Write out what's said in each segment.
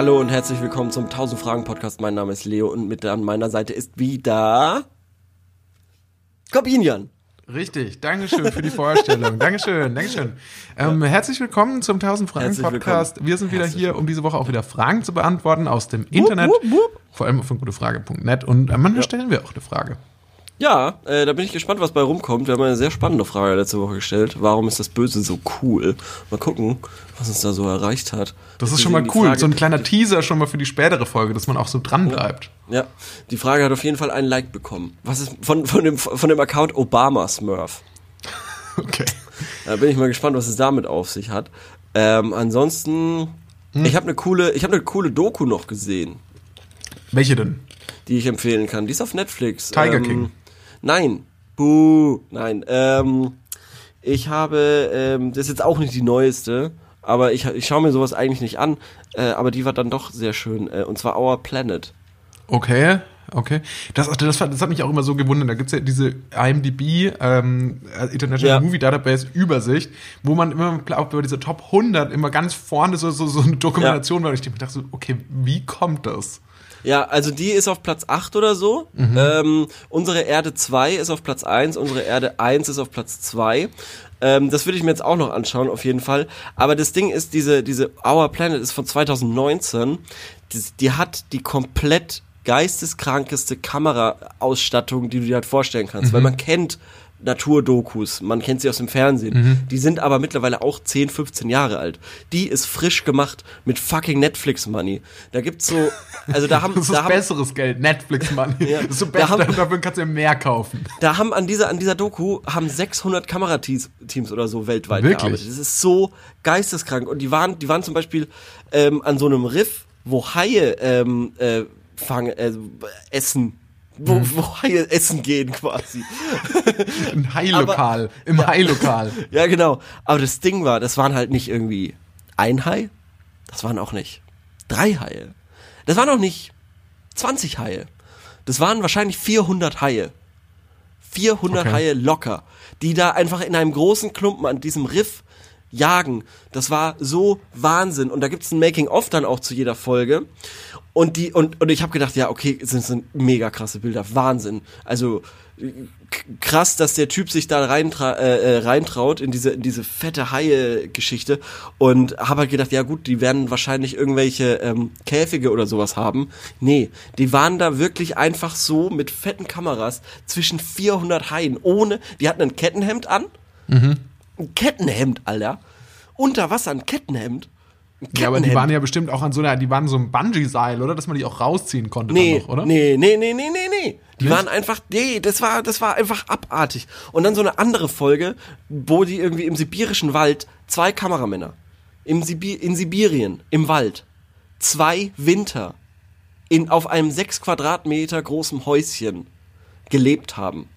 Hallo und herzlich willkommen zum 1000 Fragen Podcast. Mein Name ist Leo und mit an meiner Seite ist wieder Corbinian. Richtig, Dankeschön für die Vorstellung. Dankeschön, Dankeschön. Ähm, herzlich willkommen zum 1000 Fragen Herzlich Podcast. willkommen. Wir sind wieder Herzlich hier, um diese Woche auch wieder Fragen zu beantworten aus dem Internet. wupp, wupp. Vor allem von gutefrage.net. Und am Ende stellen wir auch eine Frage. Ja, äh, da bin ich gespannt, was bei rumkommt. Wir haben eine sehr spannende Frage letzte Woche gestellt. Warum ist das Böse so cool? Mal gucken, was uns da so erreicht hat. Das ist Wir schon mal cool. Frage- so ein kleiner Teaser schon mal für die spätere Folge, dass man auch so dran bleibt. Ja, die Frage hat auf jeden Fall einen Like bekommen. Was ist von, von, dem, von dem Account Obama Smurf? Okay. Da bin ich mal gespannt, was es damit auf sich hat. Ähm, ansonsten, ich habe eine coole, ich habe eine coole Doku noch gesehen, Welche denn? die ich empfehlen kann. Die ist auf Netflix. Tiger ähm, King. Nein, buh, nein. Ähm, ich habe, ähm, das ist jetzt auch nicht die neueste, aber ich, ich schaue mir sowas eigentlich nicht an. Äh, aber die war dann doch sehr schön. Äh, und zwar Our Planet. Okay, okay. Das, das, das hat mich auch immer so gewundert. Da gibt's ja diese IMDb, ähm, International Ja. Movie Database Übersicht, wo man immer glaubt, bei dieser Top 100 immer ganz vorne so, so, so eine Dokumentation war. Und ich dachte so, okay, wie kommt das? Ja, also die ist auf Platz 8 oder so. Ähm, unsere Erde 2 ist auf Platz 1, unsere Erde 1 ist auf Platz 2. Ähm, das würde ich mir jetzt auch noch anschauen, auf jeden Fall. Aber das Ding ist, diese, diese Our Planet ist von 2019. Die, die hat die komplett geisteskrankeste Kameraausstattung, die du dir halt vorstellen kannst. Weil man kennt Naturdokus, man kennt sie aus dem Fernsehen. Die sind aber mittlerweile auch 10, 15 Jahre alt. Die ist frisch gemacht mit fucking Netflix-Money. Da gibt's so, also da haben, Das ist da haben, besseres Geld, Netflix, Mann. Ja. Das ist so Da besser, haben- dafür kannst du ja mehr kaufen. da haben an dieser, an dieser Doku haben 600 Kamerateams Teams oder so weltweit Wirklich? gearbeitet. Das ist so geisteskrank. Und die waren, die waren zum Beispiel ähm, an so einem Riff, wo Haie ähm, äh, fangen, äh, essen. Wo, Mhm. wo Haie essen gehen quasi. Ein Hailokal, im Hailokal. Ja, genau. Aber das Ding war, das waren halt nicht irgendwie ein Hai, das waren auch nicht drei Haie. Das waren auch nicht 20 Haie. Das waren wahrscheinlich 400 Haie. 400 Okay. Haie locker, die da einfach in einem großen Klumpen an diesem Riff jagen. Das war so Wahnsinn. Und da gibt's ein Making-of dann auch zu jeder Folge. Und die, und, und ich habe gedacht, ja, okay, sind, sind mega krasse Bilder. Wahnsinn. Also krass, dass der Typ sich da reintra äh, äh, reintraut in diese, in diese fette Haie-Geschichte. Und habe halt gedacht, ja gut, die werden wahrscheinlich irgendwelche ähm, Käfige oder sowas haben. Nee, die waren da wirklich einfach so mit fetten Kameras zwischen 400 Haien. Ohne, die hatten ein Kettenhemd an. Ein Kettenhemd, Alter. Unter Wasser ein Kettenhemd. Ein Ja, aber die waren ja bestimmt auch an so einer, die waren so einem Bungee-Seil, oder? Dass man die auch rausziehen konnte Nee, noch, oder? nee, nee, nee, nee, nee, nee. Die Nicht? waren einfach, nee, das war, das war einfach abartig. Und dann so eine andere Folge, wo die irgendwie im sibirischen Wald zwei Kameramänner im Sibi in Sibirien im Wald zwei Winter in auf einem sechs Quadratmeter großen Häuschen gelebt haben.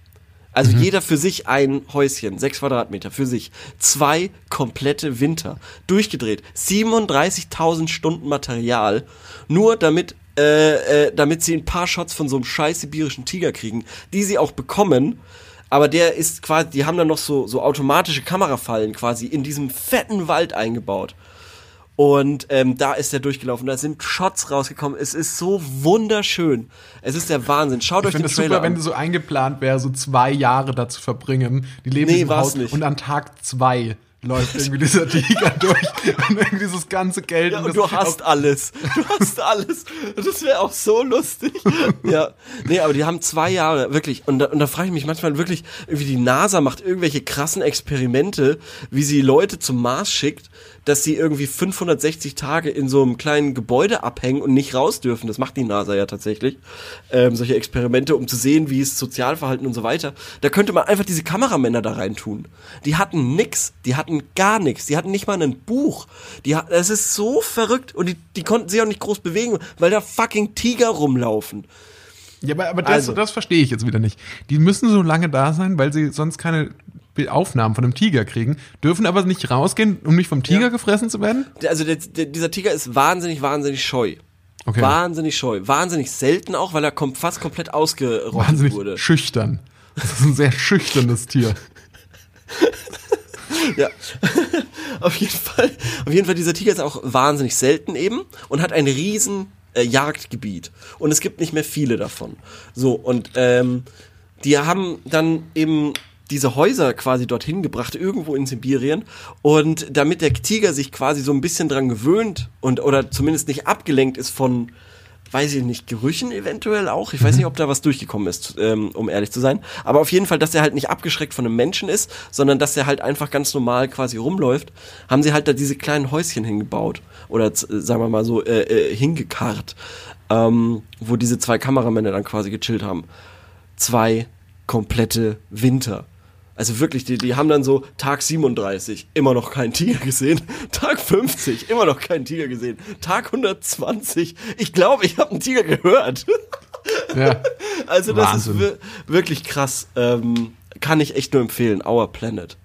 Also jeder für sich ein Häuschen, sechs Quadratmeter für sich. Zwei komplette Winter. Durchgedreht. 37.000 Stunden Material. Nur damit, äh, äh, damit sie ein paar Shots von so einem scheiß sibirischen Tiger kriegen, die sie auch bekommen. Aber der ist quasi, die haben dann noch so, so automatische Kamerafallen quasi in diesem fetten Wald eingebaut. Und ähm, da ist er durchgelaufen. Da sind Shots rausgekommen. Es ist so wunderschön. Es ist der Wahnsinn. Schaut Ich euch den finde es Trailer super, wenn an. so eingeplant wäre, so zwei Jahre da zu verbringen. Die leben Nee, in Haus nicht. und an Tag zwei läuft irgendwie dieser Tiger durch und irgendwie dieses ganze Geld. Ja, und und du hast alles. Du hast alles. Das wäre auch so lustig. Ja. Nee, aber die haben zwei Jahre, wirklich. Und da, und da frage ich mich manchmal wirklich, irgendwie die NASA macht irgendwelche krassen Experimente, wie sie Leute zum Mars schickt, dass sie irgendwie 560 Tage in so einem kleinen Gebäude abhängen und nicht raus dürfen. Das macht die NASA ja tatsächlich. Ähm, solche Experimente, um zu sehen, wie es Sozialverhalten und so weiter. Da könnte man einfach diese Kameramänner da rein tun. Die hatten nix. Die hatten gar nichts. Die hatten nicht mal ein Buch. Die, das ist so verrückt. Und die, die konnten sich auch nicht groß bewegen, weil da fucking Tiger rumlaufen. Ja, aber, aber das, Also. das verstehe ich jetzt wieder nicht. Die müssen so lange da sein, weil sie sonst keine Aufnahmen von einem Tiger kriegen, dürfen aber nicht rausgehen, um nicht vom Tiger Ja. gefressen zu werden? Also der, der, dieser Tiger ist wahnsinnig, wahnsinnig scheu. Okay. Wahnsinnig scheu. Wahnsinnig selten auch, weil er kom fast komplett ausgerottet Wahnsinnig wurde. schüchtern. Das ist ein sehr schüchternes Tier. Ja. auf jeden Fall, auf jeden Fall, dieser Tiger ist auch wahnsinnig selten eben und hat ein riesen äh, Jagdgebiet. Und es gibt nicht mehr viele davon. So, und ähm, die haben dann eben diese Häuser quasi dorthin gebracht, irgendwo in Sibirien. Und damit der Tiger sich quasi so ein bisschen dran gewöhnt und oder zumindest nicht abgelenkt ist von, weiß ich nicht, Gerüchen eventuell auch. Ich weiß nicht, ob da was durchgekommen ist, ähm, um ehrlich zu sein. Aber auf jeden Fall, dass er halt nicht abgeschreckt von einem Menschen ist, sondern dass er halt einfach ganz normal quasi rumläuft, haben sie halt da diese kleinen Häuschen hingebaut. Oder äh, sagen wir mal so, äh, äh, hingekarrt. Ähm, wo diese zwei Kameramänner dann quasi gechillt haben. Zwei komplette Winter. Also wirklich, die, die haben dann so Tag 37, immer noch keinen Tiger gesehen. Tag 50, immer noch keinen Tiger gesehen. Tag 120, ich glaube, ich habe einen Tiger gehört. Ja. Also das Wahnsinn. ist wir wirklich krass. Ähm, kann ich echt nur empfehlen. Our Planet.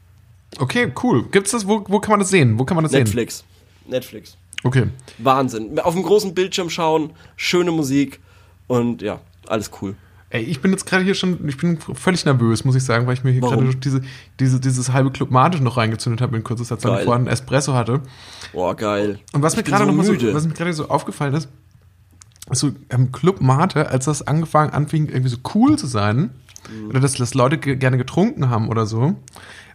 Okay, cool. Gibt's das, wo, wo kann man das sehen? Wo kann man das sehen? Netflix. Netflix. Okay. Wahnsinn. Auf dem großen Bildschirm schauen, schöne Musik und ja, alles cool. Ey, ich bin jetzt gerade hier schon, ich bin völlig nervös, muss ich sagen, weil ich mir hier gerade diese, diese, dieses halbe Club Mate noch reingezündet habe in kurzer Zeit, weil ich vorhin einen Espresso hatte. Boah, geil. Und was Ich mir gerade so noch mal so, was mir gerade so aufgefallen ist, ist so ähm, Club Mate, als das angefangen anfing irgendwie so cool zu sein, Mhm. oder dass das Leute ge gerne getrunken haben oder so,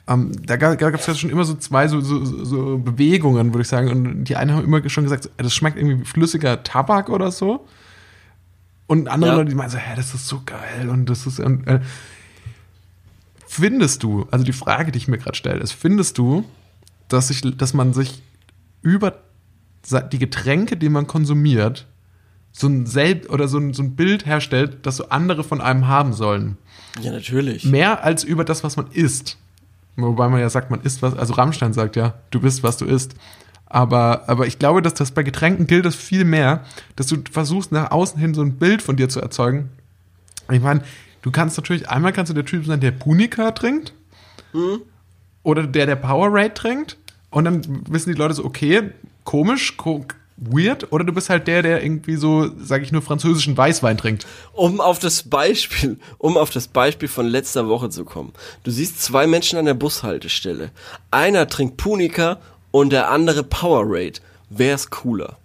ähm, da gab es ja schon immer so zwei so, so, so Bewegungen, würde ich sagen. Und die einen haben immer schon gesagt, das schmeckt irgendwie wie flüssiger Tabak oder so. Und andere Ja. Leute, die meinen so, hä, das ist so geil und das ist. Und, äh, findest du, also die Frage, die ich mir gerade stelle, ist, findest du, dass, sich, dass man sich über die Getränke, die man konsumiert, so ein Selb oder so ein, so ein Bild herstellt, das so andere von einem haben sollen? Ja, natürlich. Mehr als über das, was man isst. Wobei man ja sagt, man isst was, also Rammstein sagt ja, du bist, was du isst. Aber, aber ich glaube, dass das bei Getränken gilt das viel mehr, dass du versuchst, nach außen hin so ein Bild von dir zu erzeugen. Ich meine, du kannst natürlich, einmal kannst du der Typ sein, der Punika trinkt. Oder der, der Powerade trinkt. Und dann wissen die Leute so, okay, komisch, ko weird. Oder du bist halt der, der irgendwie so, sag ich nur, französischen Weißwein trinkt. Um auf das Beispiel, um auf das Beispiel von letzter Woche zu kommen. Du siehst zwei Menschen an der Bushaltestelle. Einer trinkt Punika und der andere Powerade. Wer ist cooler?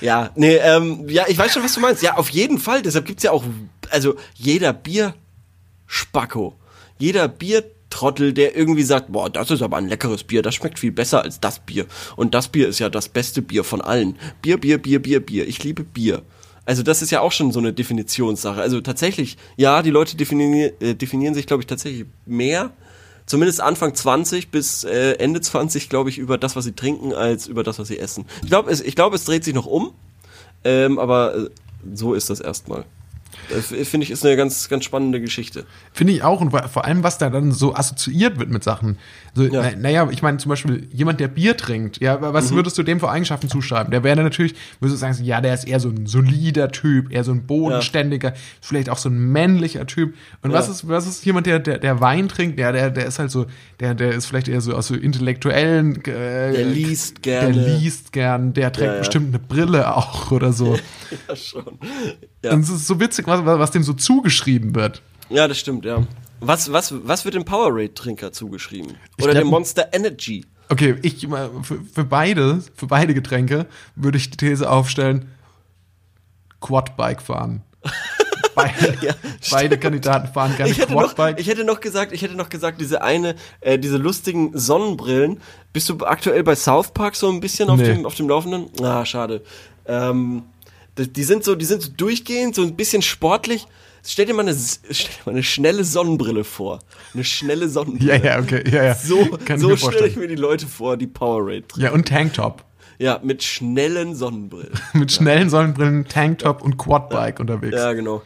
ja, nee, ähm, ja, ich weiß schon, was du meinst. Ja, auf jeden Fall. Deshalb gibt's ja auch, also jeder Bierspacko, jeder Biertrottel, der irgendwie sagt, boah, das ist aber ein leckeres Bier, das schmeckt viel besser als das Bier. Und das Bier ist ja das beste Bier von allen. Bier, Bier, Bier, Bier, Bier. Ich liebe Bier. Also das ist ja auch schon so eine Definitionssache. Also tatsächlich, ja, die Leute definieren, äh, definieren sich, glaube ich, tatsächlich mehr, zumindest Anfang 20 bis äh, Ende 20, glaube ich, über das, was sie trinken, als über das, was sie essen. Ich glaube, es, ich glaube, es dreht sich noch um, ähm, aber äh, so ist das erstmal. Finde ich ist eine ganz, ganz spannende Geschichte. Finde ich auch. Und vor allem, was da dann so assoziiert wird mit Sachen. So, Ja. na, naja, ich meine zum Beispiel jemand, der Bier trinkt. Ja, was Mhm. würdest du dem für Eigenschaften zuschreiben? Der wäre natürlich, würdest du sagen, ja, der ist eher so ein solider Typ, eher so ein bodenständiger, vielleicht auch so ein männlicher Typ. Und was Ja. ist, was ist jemand, der, der, der Wein trinkt? Ja, der, der ist halt so, der, der ist vielleicht eher so aus so intellektuellen. Äh, Der liest gerne. Der liest gern, der trägt Ja, ja. bestimmt eine Brille auch oder so. Ja, schon. Ja, Und es ist so witzig, was, was dem so zugeschrieben wird. ja das stimmt, ja. Was, was, was wird dem Powerade-Trinker zugeschrieben? Oder glaub- dem Monster Energy? Okay, ich äh, für, für beide, für beide Getränke würde ich die These aufstellen: Quadbike fahren. Beide, Ja, beide Kandidaten fahren gerne Ich hätte, noch, Quadbike. ich hätte noch gesagt, ich hätte noch gesagt, diese eine, äh, diese lustigen Sonnenbrillen. Bist du aktuell bei South Park so ein bisschen auf Nee. dem, auf dem Laufenden? Ah, schade. Ähm, die, sind so, die sind so durchgehend, so ein bisschen sportlich. Stell dir mal eine, stell dir mal eine schnelle Sonnenbrille vor. Eine schnelle Sonnenbrille. ja, ja, okay, ja, ja. So, Kann so stelle ich mir die Leute vor, die Powerade tragen. Ja, und Tanktop. Ja, mit schnellen Sonnenbrillen. Mit schnellen Sonnenbrillen, Tanktop und Quadbike unterwegs. Ja, genau.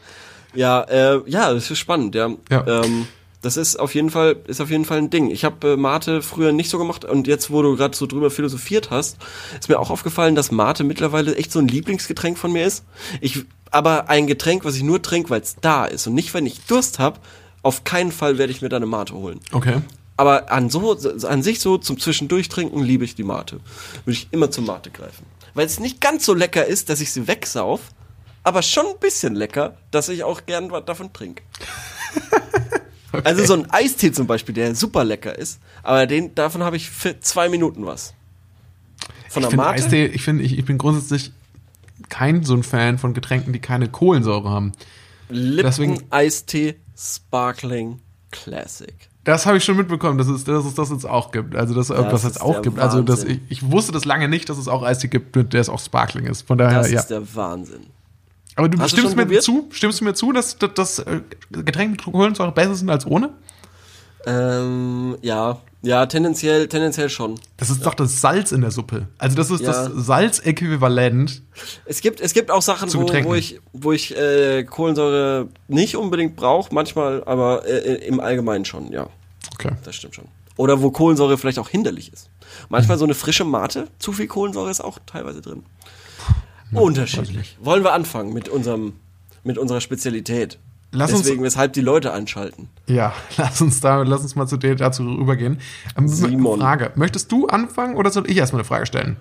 Ja, äh, ja, das ist spannend, ja. Ja. Ähm, das ist auf jeden Fall, ist auf jeden Fall ein Ding. Ich habe äh, Mate früher nicht so gemacht und jetzt, wo du gerade so drüber philosophiert hast, ist mir auch aufgefallen, dass Mate mittlerweile echt so ein Lieblingsgetränk von mir ist. Ich, aber ein Getränk, was ich nur trinke, weil es da ist und nicht, wenn ich Durst habe. Auf keinen Fall werde ich mir da eine Mate holen. Okay. Aber an so, an sich so zum Zwischendurchtrinken liebe ich die Mate. Würde ich immer zur Mate greifen. Weil es nicht ganz so lecker ist, dass ich sie wegsauf, aber schon ein bisschen lecker, dass ich auch gern was davon trinke. Also so ein Eistee zum Beispiel, der super lecker ist, aber den, davon habe ich für zwei Minuten was. Von Ich der finde Mate? Eistee, ich finde, ich, ich bin grundsätzlich kein so ein Fan von Getränken, die keine Kohlensäure haben. Lipton deswegen- Eistee Sparkling Classic. Das habe ich schon mitbekommen, dass es, dass es das jetzt auch gibt. Also, dass irgendwas ist jetzt auch gibt. Also, dass ich, Wahnsinn. ich wusste das lange nicht, dass es auch Eistee gibt, der es auch Sparkling ist. Von daher, Das ja. ist der Wahnsinn. Aber du Hast du stimmst schon mir probiert? zu, stimmst du mir zu, dass, dass äh, Getränke mit Kohlensäure besser sind als ohne? Ähm, ja, ja, tendenziell, tendenziell schon. Das ist doch das Salz in der Suppe. Also das ist Ja. das Salzäquivalent. Es gibt, es gibt auch Sachen, wo, wo ich, wo ich äh, Kohlensäure nicht unbedingt brauche, manchmal, aber äh, im Allgemeinen schon, ja. Okay. Das stimmt schon. Oder wo Kohlensäure vielleicht auch hinderlich ist. Manchmal so eine frische Mate, zu viel Kohlensäure ist auch teilweise drin. Unterschiedlich. Wollen wir anfangen mit unserem, mit unserer Spezialität? Lass uns- Deswegen, weshalb die Leute einschalten. Ja, lass uns da, lass uns mal zu dir dazu rübergehen. Ähm, Simon. Frage. Möchtest du anfangen oder soll ich erstmal eine Frage stellen?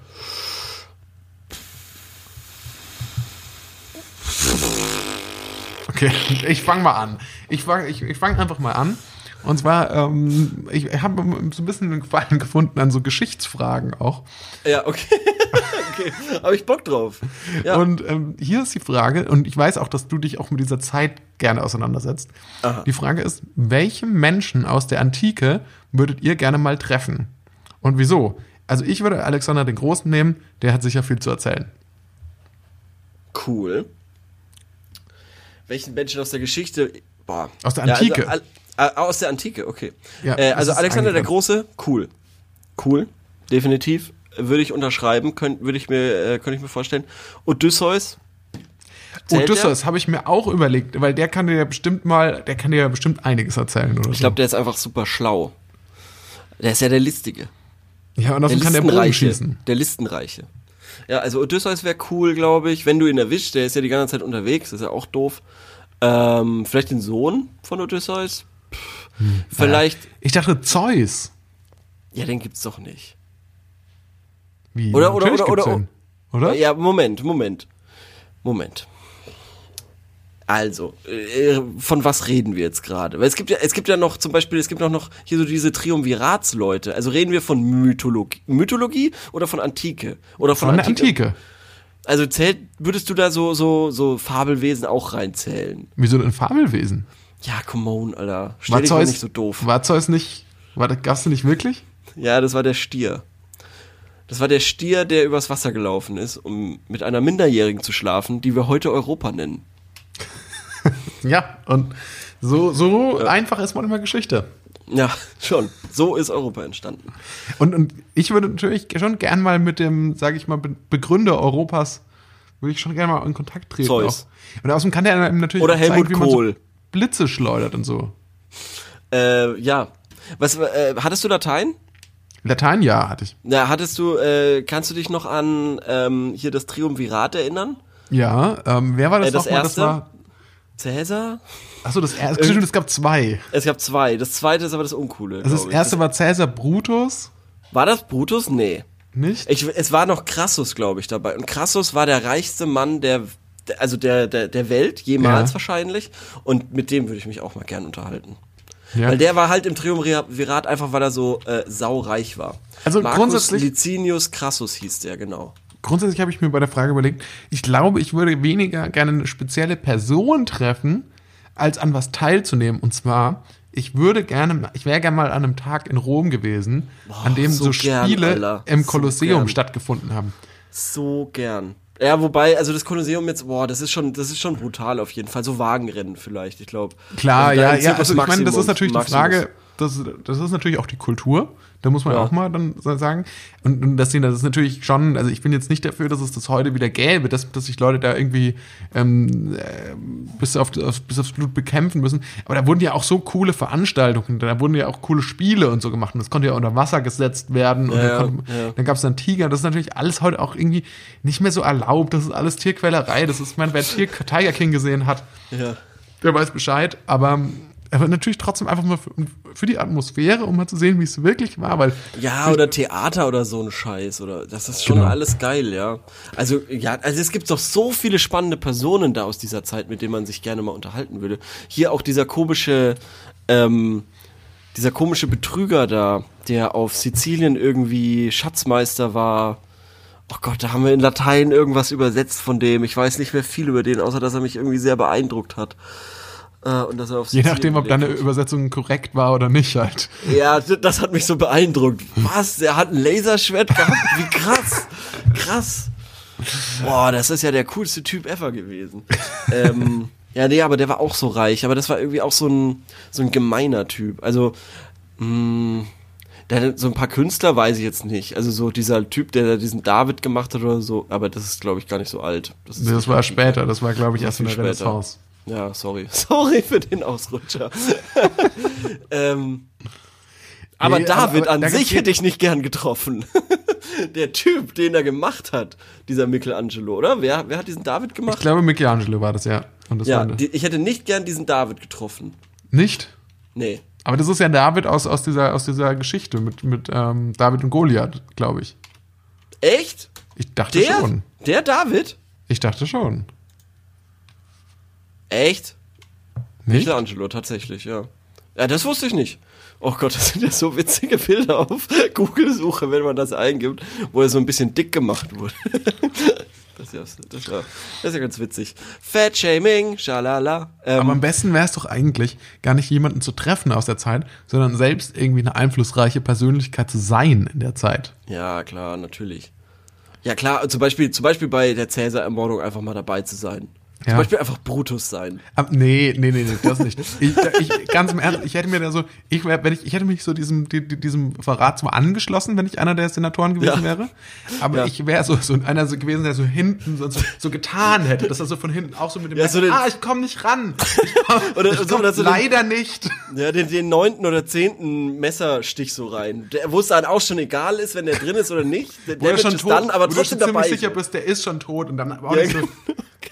Okay, ich fange mal an. Ich fange ich, ich fang einfach mal an. Und zwar, ähm, ich habe so ein bisschen einen Gefallen gefunden an so Geschichtsfragen auch. Ja, okay. okay. Habe ich Bock drauf. Ja. Und ähm, hier ist die Frage, und ich weiß auch, dass du dich auch mit dieser Zeit gerne auseinandersetzt. Aha. Die Frage ist, welche Menschen aus der Antike würdet ihr gerne mal treffen? Und wieso? Also ich würde Alexander den Großen nehmen, der hat sicher viel zu erzählen. Cool. Welchen Menschen aus der Geschichte? Boah. Aus der Ja, Antike. also, al- äh, aus der Antike, okay. Ja, äh, also Alexander der. Große, cool. Cool, definitiv. Würde ich unterschreiben, könnt, würde ich mir, äh, könnte ich mir vorstellen. Odysseus. Odysseus habe ich mir auch überlegt, weil der kann dir ja bestimmt mal, der kann dir ja bestimmt einiges erzählen oder Ich so. glaube, der ist einfach super schlau. Der ist ja der Listige. ja, und außerdem kann der Bogen schießen. Der Listenreiche. Ja, also Odysseus wäre cool, glaube ich. Wenn du ihn erwischst, der ist ja die ganze Zeit unterwegs, das ist ja auch doof. Ähm, vielleicht den Sohn von Odysseus? Pff, vielleicht. Ich dachte Zeus. Ja, den gibt's doch nicht. Wie? Oder- oder- Natürlich oder- oder- den. Oder? Ja, Moment, Moment. Moment. Also, äh, von was reden wir jetzt gerade? Weil es gibt ja, es gibt ja noch zum Beispiel, es gibt auch noch hier so diese Triumviratsleute. Also reden wir von Mythologie, Mythologie oder von Antike? Oder von, Von der Antike. Also zählt, würdest du da so, so, so Fabelwesen auch reinzählen? Wieso ein Fabelwesen? Ja, come on, Alter. Stell War dich Zeus nicht so doof. War Zeus nicht, war, das- gab's den nicht wirklich? Ja, das war der Stier. Das war der Stier, der übers Wasser gelaufen ist, um mit einer Minderjährigen zu schlafen, die wir heute Europa nennen. Ja, und so, so einfach ist manchmal Geschichte. Ja, schon. So ist Europa entstanden. Und, und ich würde natürlich schon gern mal mit dem, sage ich mal, Be- Begründer Europas, würde ich schon gerne mal in Kontakt treten. Zeus. Auch. Und außerdem kann der natürlich Oder zeigen, Helmut wie man Kohl. so Blitze schleudert und so. Äh, ja. Was, äh, hattest du Latein? Latein, ja, hatte ich. Ja, hattest du, äh, kannst du dich noch an ähm, hier das Triumvirat erinnern? Ja, ähm, wer war das, Äh, das nochmal? erste? Das war, Cäsar? achso, das erste, stimmt, es gab zwei. Es gab zwei. Das zweite ist aber das Uncoole. Also das glaub ich. erste war Cäsar Brutus, War das Brutus? Nee. nicht? Ich, es war noch Crassus, glaube ich, dabei. Und Crassus war der reichste Mann der- also der, der, der Welt, jemals Ja. wahrscheinlich. Und mit dem würde ich mich auch mal gern unterhalten. ja. Weil der war halt im Triumvirat einfach, weil er so äh, saureich war. Also Marcus grundsätzlich- Licinius Crassus hieß der, genau. Grundsätzlich habe ich mir bei der Frage überlegt, ich glaube, ich würde weniger gerne eine spezielle Person treffen, als an was teilzunehmen. Und zwar, ich würde gerne, ich wäre gerne mal an einem Tag in Rom gewesen, an dem so so, gern, Spiele Alter. im So Kolosseum gern. stattgefunden haben. So gern. Ja, wobei, also das Kolosseum jetzt, boah, das ist schon, das ist schon brutal auf jeden Fall. So Wagenrennen vielleicht, ich glaube. Klar, Also ja, ja, also ich meine, das ist natürlich die Maximus. Frage, das, das ist natürlich auch die Kultur, da muss man Ja. auch mal dann sagen. Und, und das, das ist natürlich schon, also ich bin jetzt nicht dafür, dass es das heute wieder gäbe, dass, dass sich Leute da irgendwie ähm, äh, bis, auf, auf, bis aufs Blut bekämpfen müssen. Aber da wurden ja auch so coole Veranstaltungen, da wurden ja auch coole Spiele und so gemacht. Und das konnte ja unter Wasser gesetzt werden. Und Ja, dann, konnte, ja. dann gab es dann Tiger. Das ist natürlich alles heute auch irgendwie nicht mehr so erlaubt. Das ist alles Tierquälerei. Das ist, ich meine, wer Tier, Tiger King gesehen hat, der weiß Bescheid, aber, aber natürlich trotzdem einfach mal für, für die Atmosphäre, um mal zu sehen, wie es wirklich war, weil Ja, oder Theater oder so ein Scheiß, oder, das ist schon Genau. alles geil, ja. Also, ja, also es gibt doch so viele spannende Personen da aus dieser Zeit, mit denen man sich gerne mal unterhalten würde. Hier auch dieser komische, ähm, dieser komische Betrüger da, der auf Sizilien irgendwie Schatzmeister war. Oh Gott, da haben wir in Latein irgendwas übersetzt von dem. Ich weiß nicht mehr viel über den, außer dass er mich irgendwie sehr beeindruckt hat. Äh, und dass er auf Je nachdem, ob deine. Übersetzung korrekt war oder nicht halt. Ja, das hat mich so beeindruckt. Was? Der hat ein Laserschwert gehabt? Wie krass. Krass. Boah, das ist ja der coolste Typ ever gewesen. ähm, ja, nee, aber der war auch so reich. Aber das war irgendwie auch so ein, so ein gemeiner Typ. Also, mh, der, hat so ein paar Künstler weiß ich jetzt nicht. Also so dieser Typ, der da diesen David gemacht hat oder so. Aber das ist, glaube ich, gar nicht so alt. ist Das war später, das war, glaube ich, erst in der später. Renaissance. Ja, sorry. Sorry für den Ausrutscher. ähm, aber Nee, David aber- aber an sich hätte ich nicht gern getroffen. Der Typ, den er gemacht hat, dieser Michelangelo, oder? Wer, wer hat diesen David Ich gemacht? glaube, Michelangelo war das, ja. Das Ja, die, ich hätte nicht gern diesen David getroffen. nicht? Nee. Aber das ist ja David aus, aus, dieser, aus dieser Geschichte mit, mit ähm, David und Goliath, glaube ich. Echt? Ich dachte Der? schon. Der David? Ich dachte schon. Echt? Nicht? Michelangelo, tatsächlich, ja. Ja, das wusste ich nicht. Oh Gott, das sind ja so witzige Bilder auf Google-Suche, wenn man das eingibt, wo er so ein bisschen dick gemacht wurde. Das ist ja, das ist ja, das ist ja ganz witzig. Fat-Shaming, schalala. Ähm, Aber am besten wäre es doch eigentlich, gar nicht jemanden zu treffen aus der Zeit, sondern selbst irgendwie eine einflussreiche Persönlichkeit zu sein in der Zeit. ja, klar, natürlich. Ja, klar, zum Beispiel, zum Beispiel bei der Cäsar-Ermordung einfach mal dabei zu sein. Zum Ja. Beispiel einfach Brutus sein. Aber nee, nee, nee, nee, das nicht. Ich, ich, ganz im Ernst, ich hätte mir da so, ich, wenn ich, ich hätte mich so diesem, die, die- diesem Verrat zwar angeschlossen, wenn ich einer der Senatoren gewesen Ja. wäre, aber Ja. ich wäre so, so einer so gewesen, der so hinten so, so, so getan hätte, dass er so von hinten auch so mit dem, Ja, so den- ah, ich komme nicht ran. Komm, Oder ich so- komm so den- leider nicht. Ja, den, den neunten oder zehnten Messerstich so rein. Der, wo es dann auch schon egal ist, wenn der drin ist oder nicht. Der Wo er Damage schon ist tot, dann, aber wo trotzdem du schon dabei. ziemlich sicher ist. bist, der ist schon tot und dann aber auch nicht so,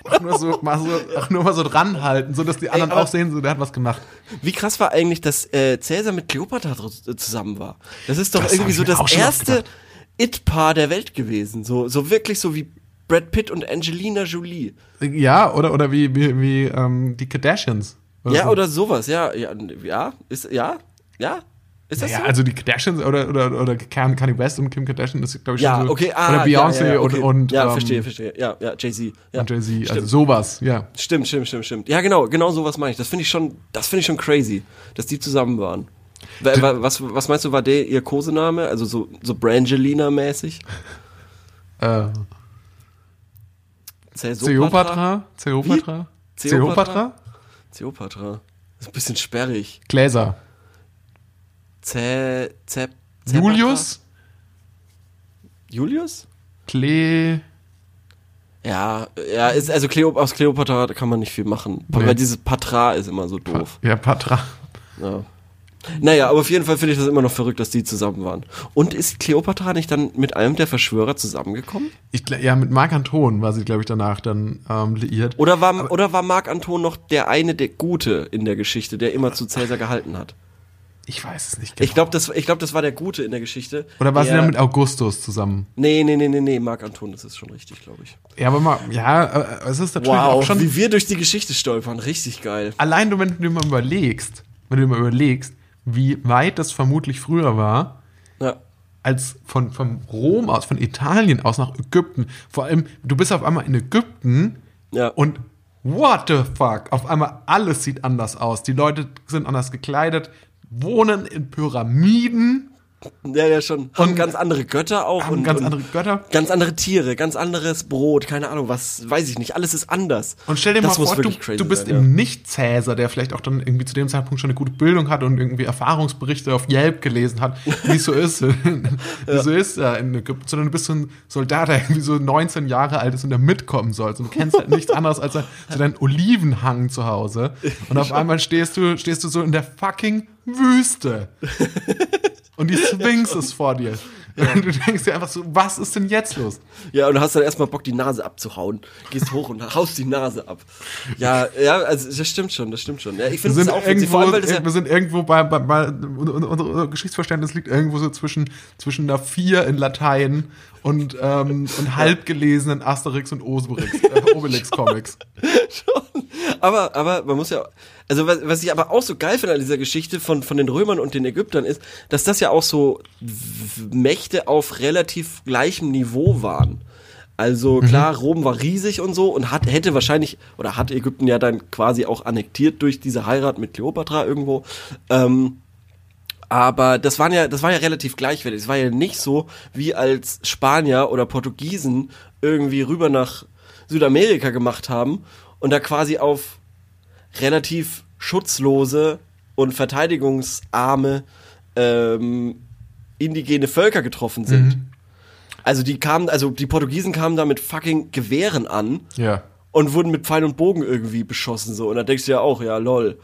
auch nur so, mal so, auch nur mal so dranhalten, so dass die anderen aber- auch sehen, so der hat was gemacht. Wie krass war eigentlich, dass äh, Cäsar mit Kleopatra dr- zusammen war? Das ist doch Das irgendwie so das erste. It-Paar der Welt gewesen. So, so wirklich so wie Brad Pitt und Angelina Jolie. Ja, oder, oder wie, wie, wie ähm, die Kardashians. ja, so. oder sowas, ja, ja, ja, ist, ja, ja, ist das Ja, so? also die Kardashians oder, oder, oder Kanye West und Kim Kardashian ist, glaube ich, ja, schon so. okay, ah, oder Beyoncé ja, ja, okay. und, und, ja, ähm, verstehe, verstehe, ja, ja, Jay-Z, ja. und Jay-Z. Also Stimmt. sowas, ja. Stimmt, stimmt, stimmt, stimmt. Ja, genau, genau sowas meine ich. Das finde ich schon, das finde ich schon crazy, dass die zusammen waren. Wa- wa- Was, was meinst du, war der ihr Kosename? Also so, so Brangelina-mäßig? Äh, Cleopatra? Cleopatra? Wie? Cleopatra? Cleopatra. Das ist ein bisschen sperrig. Gläser. Zä, Zä, Julius? Julius? Cle... Ja, ja, ist, also Cleo, aus Cleopatra kann man nicht viel machen. Nee. Weil dieses Patra ist immer so doof. Ja, Patra. Ja. Naja, aber auf jeden Fall finde ich das immer noch verrückt, dass die zusammen waren. Und ist Cleopatra nicht dann mit einem der Verschwörer zusammengekommen? Ich, ja, mit Marc Anton war sie, glaube ich, danach dann ähm, liiert. Oder war, oder war Marc Anton noch der eine, der Gute in der Geschichte, der immer zu Cäsar gehalten hat? Ich weiß es nicht genau. Ich glaube, das, ich glaub, das war der Gute in der Geschichte. Oder war sie dann mit Augustus zusammen? Nee, nee, nee, nee, nee, Marc Anton, das ist schon richtig, glaube ich. Ja, aber mal, ja, äh, es ist natürlich auch Wow, schon... wie wir durch die Geschichte stolpern, richtig geil. allein du, wenn du dir mal überlegst, wenn du dir mal überlegst, wie weit das vermutlich früher war, Ja. als von, von Rom aus, von Italien aus nach Ägypten. Vor allem, du bist auf einmal in Ägypten Ja. und what the fuck? Auf einmal alles sieht anders aus. Die Leute sind anders gekleidet, wohnen in Pyramiden, Ja, ja, schon. Haben Und- ganz andere Götter auch. haben und, ganz und andere Götter. Ganz andere Tiere, ganz anderes Brot, keine Ahnung, was, weiß ich nicht. Alles ist anders. Und stell dir Das mal vor, du, du bist sein, eben nicht Cäsar, der vielleicht auch dann irgendwie zu dem Zeitpunkt schon eine gute Bildung hat und irgendwie Erfahrungsberichte auf Yelp gelesen hat, wie es so ist, wie so ist äh, in Ägypten, sondern du bist so ein Soldat, der irgendwie so 19 Jahre alt ist und der mitkommen soll. Und du kennst halt nichts anderes als so deinen Olivenhang zu Hause. Und auf einmal stehst du, stehst du so in der fucking Wüste. Und die Sphinx ist vor dir. Und du denkst dir einfach so, was ist denn jetzt los? Ja, und du hast dann erstmal Bock, die Nase abzuhauen. Gehst hoch und haust die Nase ab. Ja, ja, also das stimmt schon, das stimmt schon. Ja, ich finde das auch irgendwo, vor allem, weil das ja, wir sind irgendwo bei, bei, bei unser, unser Geschichtsverständnis liegt irgendwo so zwischen, zwischen einer 4 in Latein und, ähm, und halb gelesenen Asterix und Obelix, äh, Obelix Comics. Aber, aber man muss ja, also was, was ich aber auch so geil finde an dieser Geschichte von, von den Römern und den Ägyptern ist, dass das ja auch so Mächte auf relativ gleichem Niveau waren. Also klar, Rom war riesig und so und hat, hätte wahrscheinlich, oder hat Ägypten ja dann quasi auch annektiert durch diese Heirat mit Kleopatra irgendwo. Ähm, aber das waren ja, das war ja relativ gleichwertig. Es war ja nicht so, wie als Spanier oder Portugiesen irgendwie rüber nach Südamerika gemacht haben und da quasi auf relativ schutzlose und verteidigungsarme ähm, indigene Völker getroffen sind. Also die kamen, also die Portugiesen kamen da mit fucking Gewehren an Ja. und wurden mit Pfeil und Bogen irgendwie beschossen so. Und da denkst du ja auch, ja lol.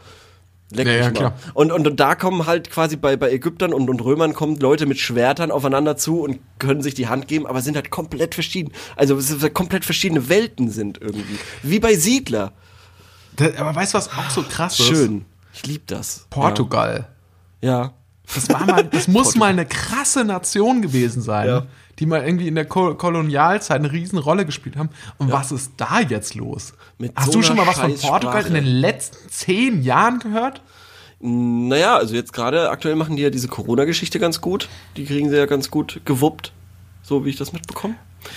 Leck Ja, ja, klar. Und, und, und da kommen halt quasi bei, bei Ägyptern und, und Römern kommen Leute mit Schwertern aufeinander zu und können sich die Hand geben, aber sind halt komplett verschieden. Also es sind komplett verschiedene Welten sind irgendwie. Wie bei Siedler. Da, aber weißt du, was auch so krass ist? Schön. Ich lieb das. Portugal. Ja. Das war mal, das muss mal eine krasse Nation gewesen sein, Ja. Die mal irgendwie in der Ko Kolonialzeit eine riesen Rolle gespielt haben. Und was ist da jetzt los? Mit Hast so du schon mal was von Portugal in den letzten zehn Jahren gehört? Naja, also jetzt gerade aktuell machen die ja diese Corona-Geschichte ganz gut. Die kriegen sie ja ganz gut gewuppt. So wie ich das mitbekomme.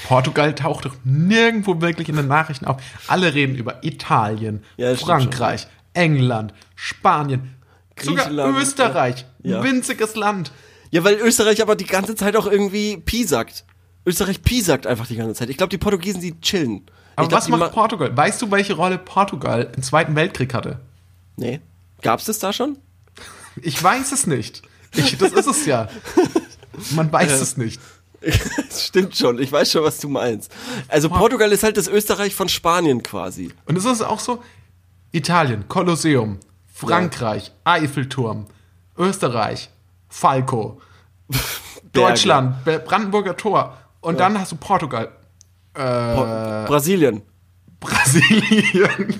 Portugal taucht doch nirgendwo wirklich in den Nachrichten auf. Alle reden über Italien, Ja, Frankreich, England, Spanien, sogar Österreich. ja. Ein winziges Land. Ja, weil Österreich aber die ganze Zeit auch irgendwie piesackt. Österreich piesackt einfach die ganze Zeit. Ich glaube, die Portugiesen, die chillen. Aber glaub, was macht ma- Portugal? Weißt du, welche Rolle Portugal im Zweiten Weltkrieg hatte? Nee. Gab's das da schon? Ich weiß es nicht. Ich, das ist es ja. Man weiß es nicht. das stimmt schon. Ich weiß schon, was du meinst. Also Portugal ist halt das Österreich von Spanien quasi. Und es ist auch so: Italien, Kolosseum, Frankreich, Eiffelturm, Österreich, Falco, Deutschland, Brandenburger Tor. Und dann hast du Portugal, äh, Brasilien. Brasilien.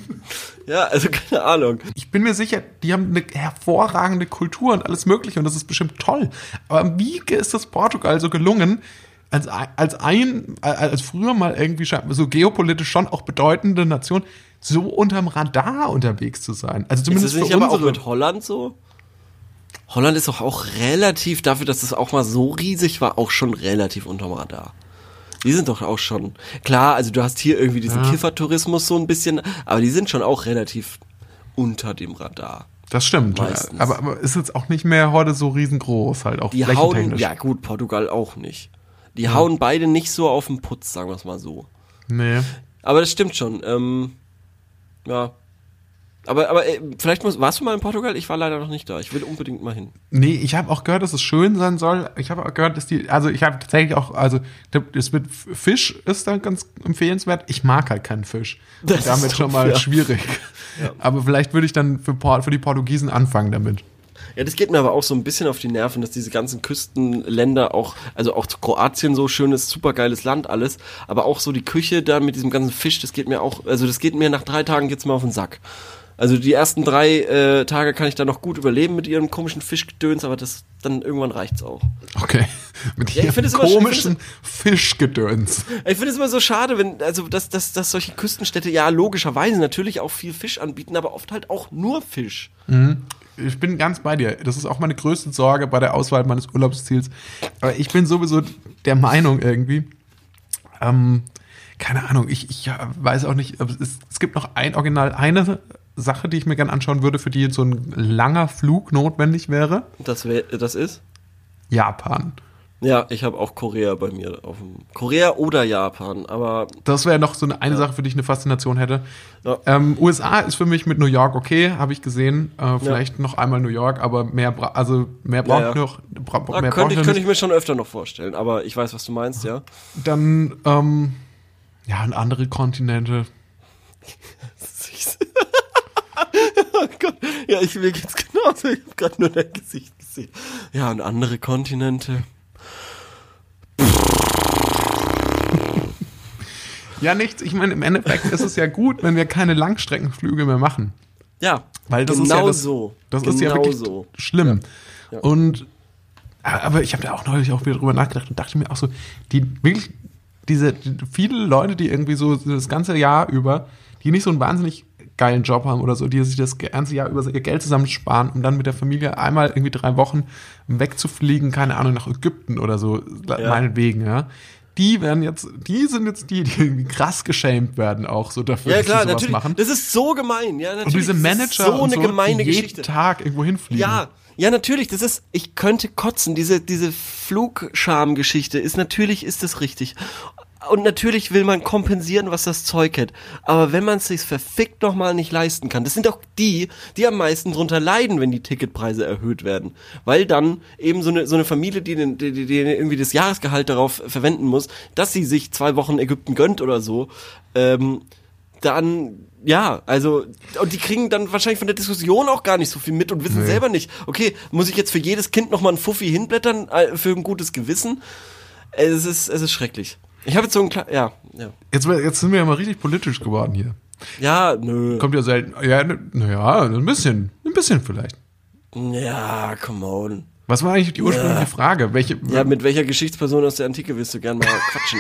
Ja, also keine Ahnung. Ich bin mir sicher, die haben eine hervorragende Kultur und alles Mögliche und das ist bestimmt toll. Aber wie ist das Portugal so gelungen, als, als ein, als früher mal irgendwie so geopolitisch schon auch bedeutende Nation, so unterm Radar unterwegs zu sein? Also Ist zumindest das für nicht aber auch mit Holland so? Holland ist doch auch relativ, dafür, dass es auch mal so riesig war, auch schon relativ unterm Radar. Die sind doch auch schon, klar, also du hast hier irgendwie diesen Ja. Kiffertourismus so ein bisschen, aber die sind schon auch relativ unter dem Radar. das stimmt. Meistens. Aber, aber ist jetzt auch nicht mehr heute so riesengroß, halt auch Die hauen, ja gut, Portugal auch nicht. Die hauen beide nicht so auf den Putz, sagen wir es mal so. Nee. Aber das stimmt schon. Ähm, ja. Aber, aber äh, vielleicht muss, warst du mal in Portugal? Ich war leider noch nicht da. Ich will unbedingt mal hin. Nee, ich habe auch gehört, dass es schön sein soll. Ich habe auch gehört, dass die, also ich habe tatsächlich auch, also das mit Fisch ist dann ganz empfehlenswert. Ich mag halt keinen Fisch. Das Und damit ist schon mal ja. schwierig. Aber vielleicht würde ich dann für, für die Portugiesen anfangen damit. Ja, das geht mir aber auch so ein bisschen auf die Nerven, dass diese ganzen Küstenländer auch, also auch Kroatien so schönes, supergeiles Land alles, aber auch so die Küche da mit diesem ganzen Fisch, das geht mir auch, also das geht mir nach drei Tagen jetzt mal auf den Sack. Also die ersten drei äh, Tage kann ich da noch gut überleben mit ihrem komischen Fischgedöns, aber das dann irgendwann reicht's auch. Okay. Mit Ja, ich ihrem es immer komischen Fischgedöns. Ich finde es immer so schade, wenn, also, dass, dass, dass solche Küstenstädte ja logischerweise natürlich auch viel Fisch anbieten, aber oft halt auch nur Fisch. Ich bin ganz bei dir. Das ist auch meine größte Sorge bei der Auswahl meines Urlaubsziels. Aber ich bin sowieso der Meinung irgendwie, ähm, keine Ahnung, ich, ich ja, weiß auch nicht, es, es gibt noch ein Original, eine Sache, die ich mir gerne anschauen würde, für die so ein langer Flug notwendig wäre. Das, wär, das ist? Japan. Ja, ich habe auch Korea bei mir auf dem. Korea oder Japan, aber Das wäre noch so eine, eine Sache, für die ich eine Faszination hätte. Ja. Ähm, USA ist für mich mit New York okay, habe ich gesehen. Äh, vielleicht noch einmal New York, aber mehr, bra also mehr braucht ja. noch. Bra da mehr könnte ich, könnte ich mir schon öfter noch vorstellen. Aber ich weiß, was du meinst, ja. Dann, ähm, ja, andere Kontinente. Oh Gott. Ja, ich mir geht's genauso. Ich habe gerade nur dein Gesicht gesehen. Ja, und andere Kontinente. Ja, nichts. Ich meine, im Endeffekt ist es ja gut, wenn wir keine Langstreckenflüge mehr machen. Ja, Weil das genau ist ja das, so. Das genau ist ja wirklich so. schlimm. Ja. Und aber ich habe da auch neulich auch wieder drüber nachgedacht und dachte mir auch so, die wirklich diese viele Leute, die irgendwie so das ganze Jahr über, die nicht so einen wahnsinnig geilen Job haben oder so, die sich das ganze Jahr über ihr Geld zusammensparen, um dann mit der Familie einmal irgendwie drei Wochen wegzufliegen, keine Ahnung, nach Ägypten oder so, Ja. meinetwegen, ja. Die werden jetzt, die sind jetzt die, die irgendwie krass geschämt werden auch so dafür, Ja dass klar, sie sowas natürlich. machen. Das ist so gemein. Ja, natürlich. Und diese Manager so und eine so, gemeine die jeden Geschichte. Tag irgendwo hinfliegen. Ja, ja, natürlich. Das ist, ich könnte kotzen. Diese, diese Flugscham-Geschichte ist, natürlich ist das richtig. Und natürlich will man kompensieren, was das Zeug hat. Aber wenn man es sich verfickt nochmal nicht leisten kann, das sind auch die, die am meisten drunter leiden, wenn die Ticketpreise erhöht werden. Weil dann eben so eine, so eine Familie, die, den, die, die irgendwie das Jahresgehalt darauf verwenden muss, dass sie sich zwei Wochen Ägypten gönnt oder so, ähm, dann, ja, also, und die kriegen dann wahrscheinlich von der Diskussion auch gar nicht so viel mit und wissen Nee. selber nicht, okay, muss ich jetzt für jedes Kind nochmal ein Fuffi hinblättern, äh, für ein gutes Gewissen? Es ist, es ist schrecklich. Ich habe jetzt so ein klar, ja, ja. Jetzt, jetzt sind wir ja mal richtig politisch geworden hier. Ja, nö. Kommt ja selten. Ja, naja, ein bisschen. Ein bisschen vielleicht. Ja, come on. Was war eigentlich die ursprüngliche Ja. Frage? Welche? Ja, mit welcher Geschichtsperson aus der Antike willst du gern mal quatschen?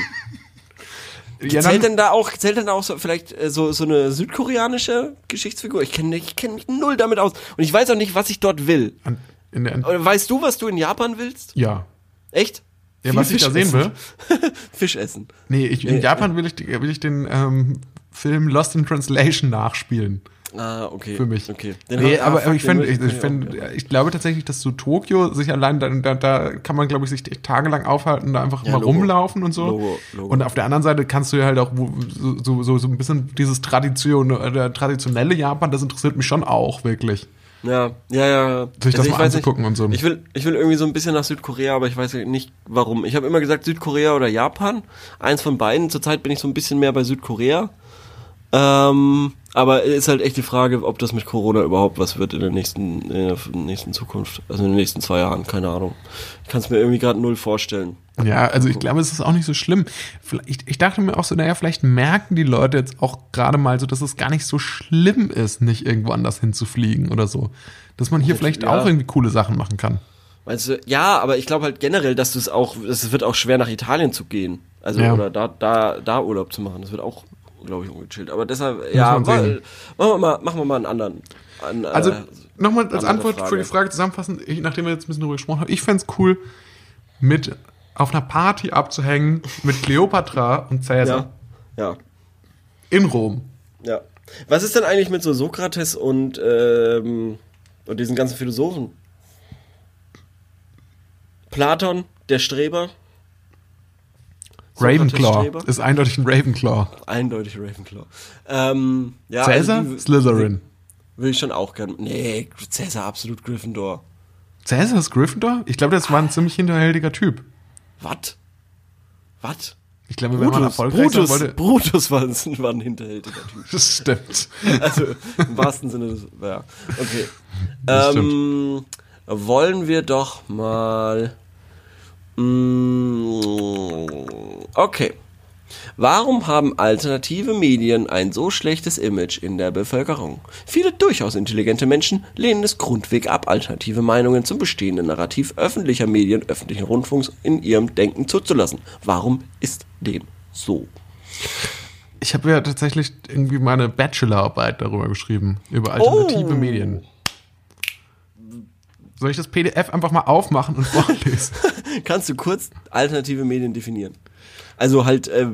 Ja, zählt dann, denn da auch, zählt denn da auch so vielleicht äh, so, so eine südkoreanische Geschichtsfigur? Ich kenne ich kenn mich null damit aus. Und ich weiß auch nicht, was ich dort will. an- weißt du, was du in Japan willst? ja. Echt? Ja, was ich da Fisch sehen essen. will. Fisch essen. Nee, ich, in Nee. Japan will ich, will ich den ähm, Film Lost in Translation nachspielen. Ah, okay. Für mich. Okay. Den Nee, aber, ah, aber ich finde, ich, ich, find, ja. ich glaube tatsächlich, dass so Tokio sich allein, da, da, da kann man, glaube ich, sich tagelang aufhalten, da einfach Ja, mal Logo. rumlaufen und so. Logo, Logo. Und auf der anderen Seite kannst du ja halt auch so, so, so ein bisschen dieses Tradition, äh, traditionelle Japan, das interessiert mich schon auch wirklich. Ja, ja, ja. Sich das ich mal anzugucken und so. Ich will, ich will irgendwie so ein bisschen nach Südkorea, aber ich weiß nicht warum. Ich habe immer gesagt Südkorea oder Japan. Eins von beiden. Zurzeit bin ich so ein bisschen mehr bei Südkorea. Ähm, aber ist halt echt die Frage, ob das mit Corona überhaupt was wird in der nächsten, in der nächsten Zukunft. Also in den nächsten zwei Jahren, keine Ahnung. Ich kann es mir irgendwie gerade null vorstellen. Ja, also ich glaube, es ist auch nicht so schlimm. Vielleicht, ich dachte mir auch so, naja, vielleicht merken die Leute jetzt auch gerade mal so, dass es gar nicht so schlimm ist, nicht irgendwo anders hinzufliegen oder so. Dass man hier vielleicht Ja. auch irgendwie coole Sachen machen kann. Meinst du, ja, aber ich glaube halt generell, dass du es auch, es wird auch schwer nach Italien zu gehen. Also, Ja. oder da, da, da Urlaub zu machen. Das wird auch, glaube ich, ungechillt. Aber deshalb, ja, mal, machen wir mal, machen wir mal einen anderen. Einen, Also äh, nochmal als Antwort für Frage. die Frage zusammenfassend, ich, nachdem wir jetzt ein bisschen darüber gesprochen haben, ich fänd's cool, mit auf einer Party abzuhängen mit Cleopatra und Cäsar ja, ja, in Rom. ja. Was ist denn eigentlich mit so Sokrates und, ähm, und diesen ganzen Philosophen? Platon, der Streber? Ravenclaw. Ist eindeutig ein Ravenclaw. Eindeutig Ravenclaw. Ähm, ja, Cäsar? also die- Slytherin. Will ich schon auch gern. Nee, Cäsar absolut Gryffindor. Cäsar ist Gryffindor? Ich glaube, das war ein ziemlich hinterhältiger Typ. Was? Was? Ich glaube, wenn man Brutus, erfolgreich Brutus, wollte. Brutus war, ein- war ein hinterhältiger Typ. Das stimmt. Also im wahrsten Sinne des. Ja, okay. Das Ähm, wollen wir doch mal. Mm, Okay. Warum haben alternative Medien ein so schlechtes Image in der Bevölkerung? Viele durchaus intelligente Menschen lehnen es grundweg ab, alternative Meinungen zum bestehenden Narrativ öffentlicher Medien, öffentlichen Rundfunks in ihrem Denken zuzulassen. Warum ist dem so? Ich habe ja tatsächlich irgendwie meine Bachelorarbeit darüber geschrieben, über alternative Oh. Medien. Soll ich das PDF einfach mal aufmachen und vorlesen? Kannst du kurz alternative Medien definieren? Also halt, äh,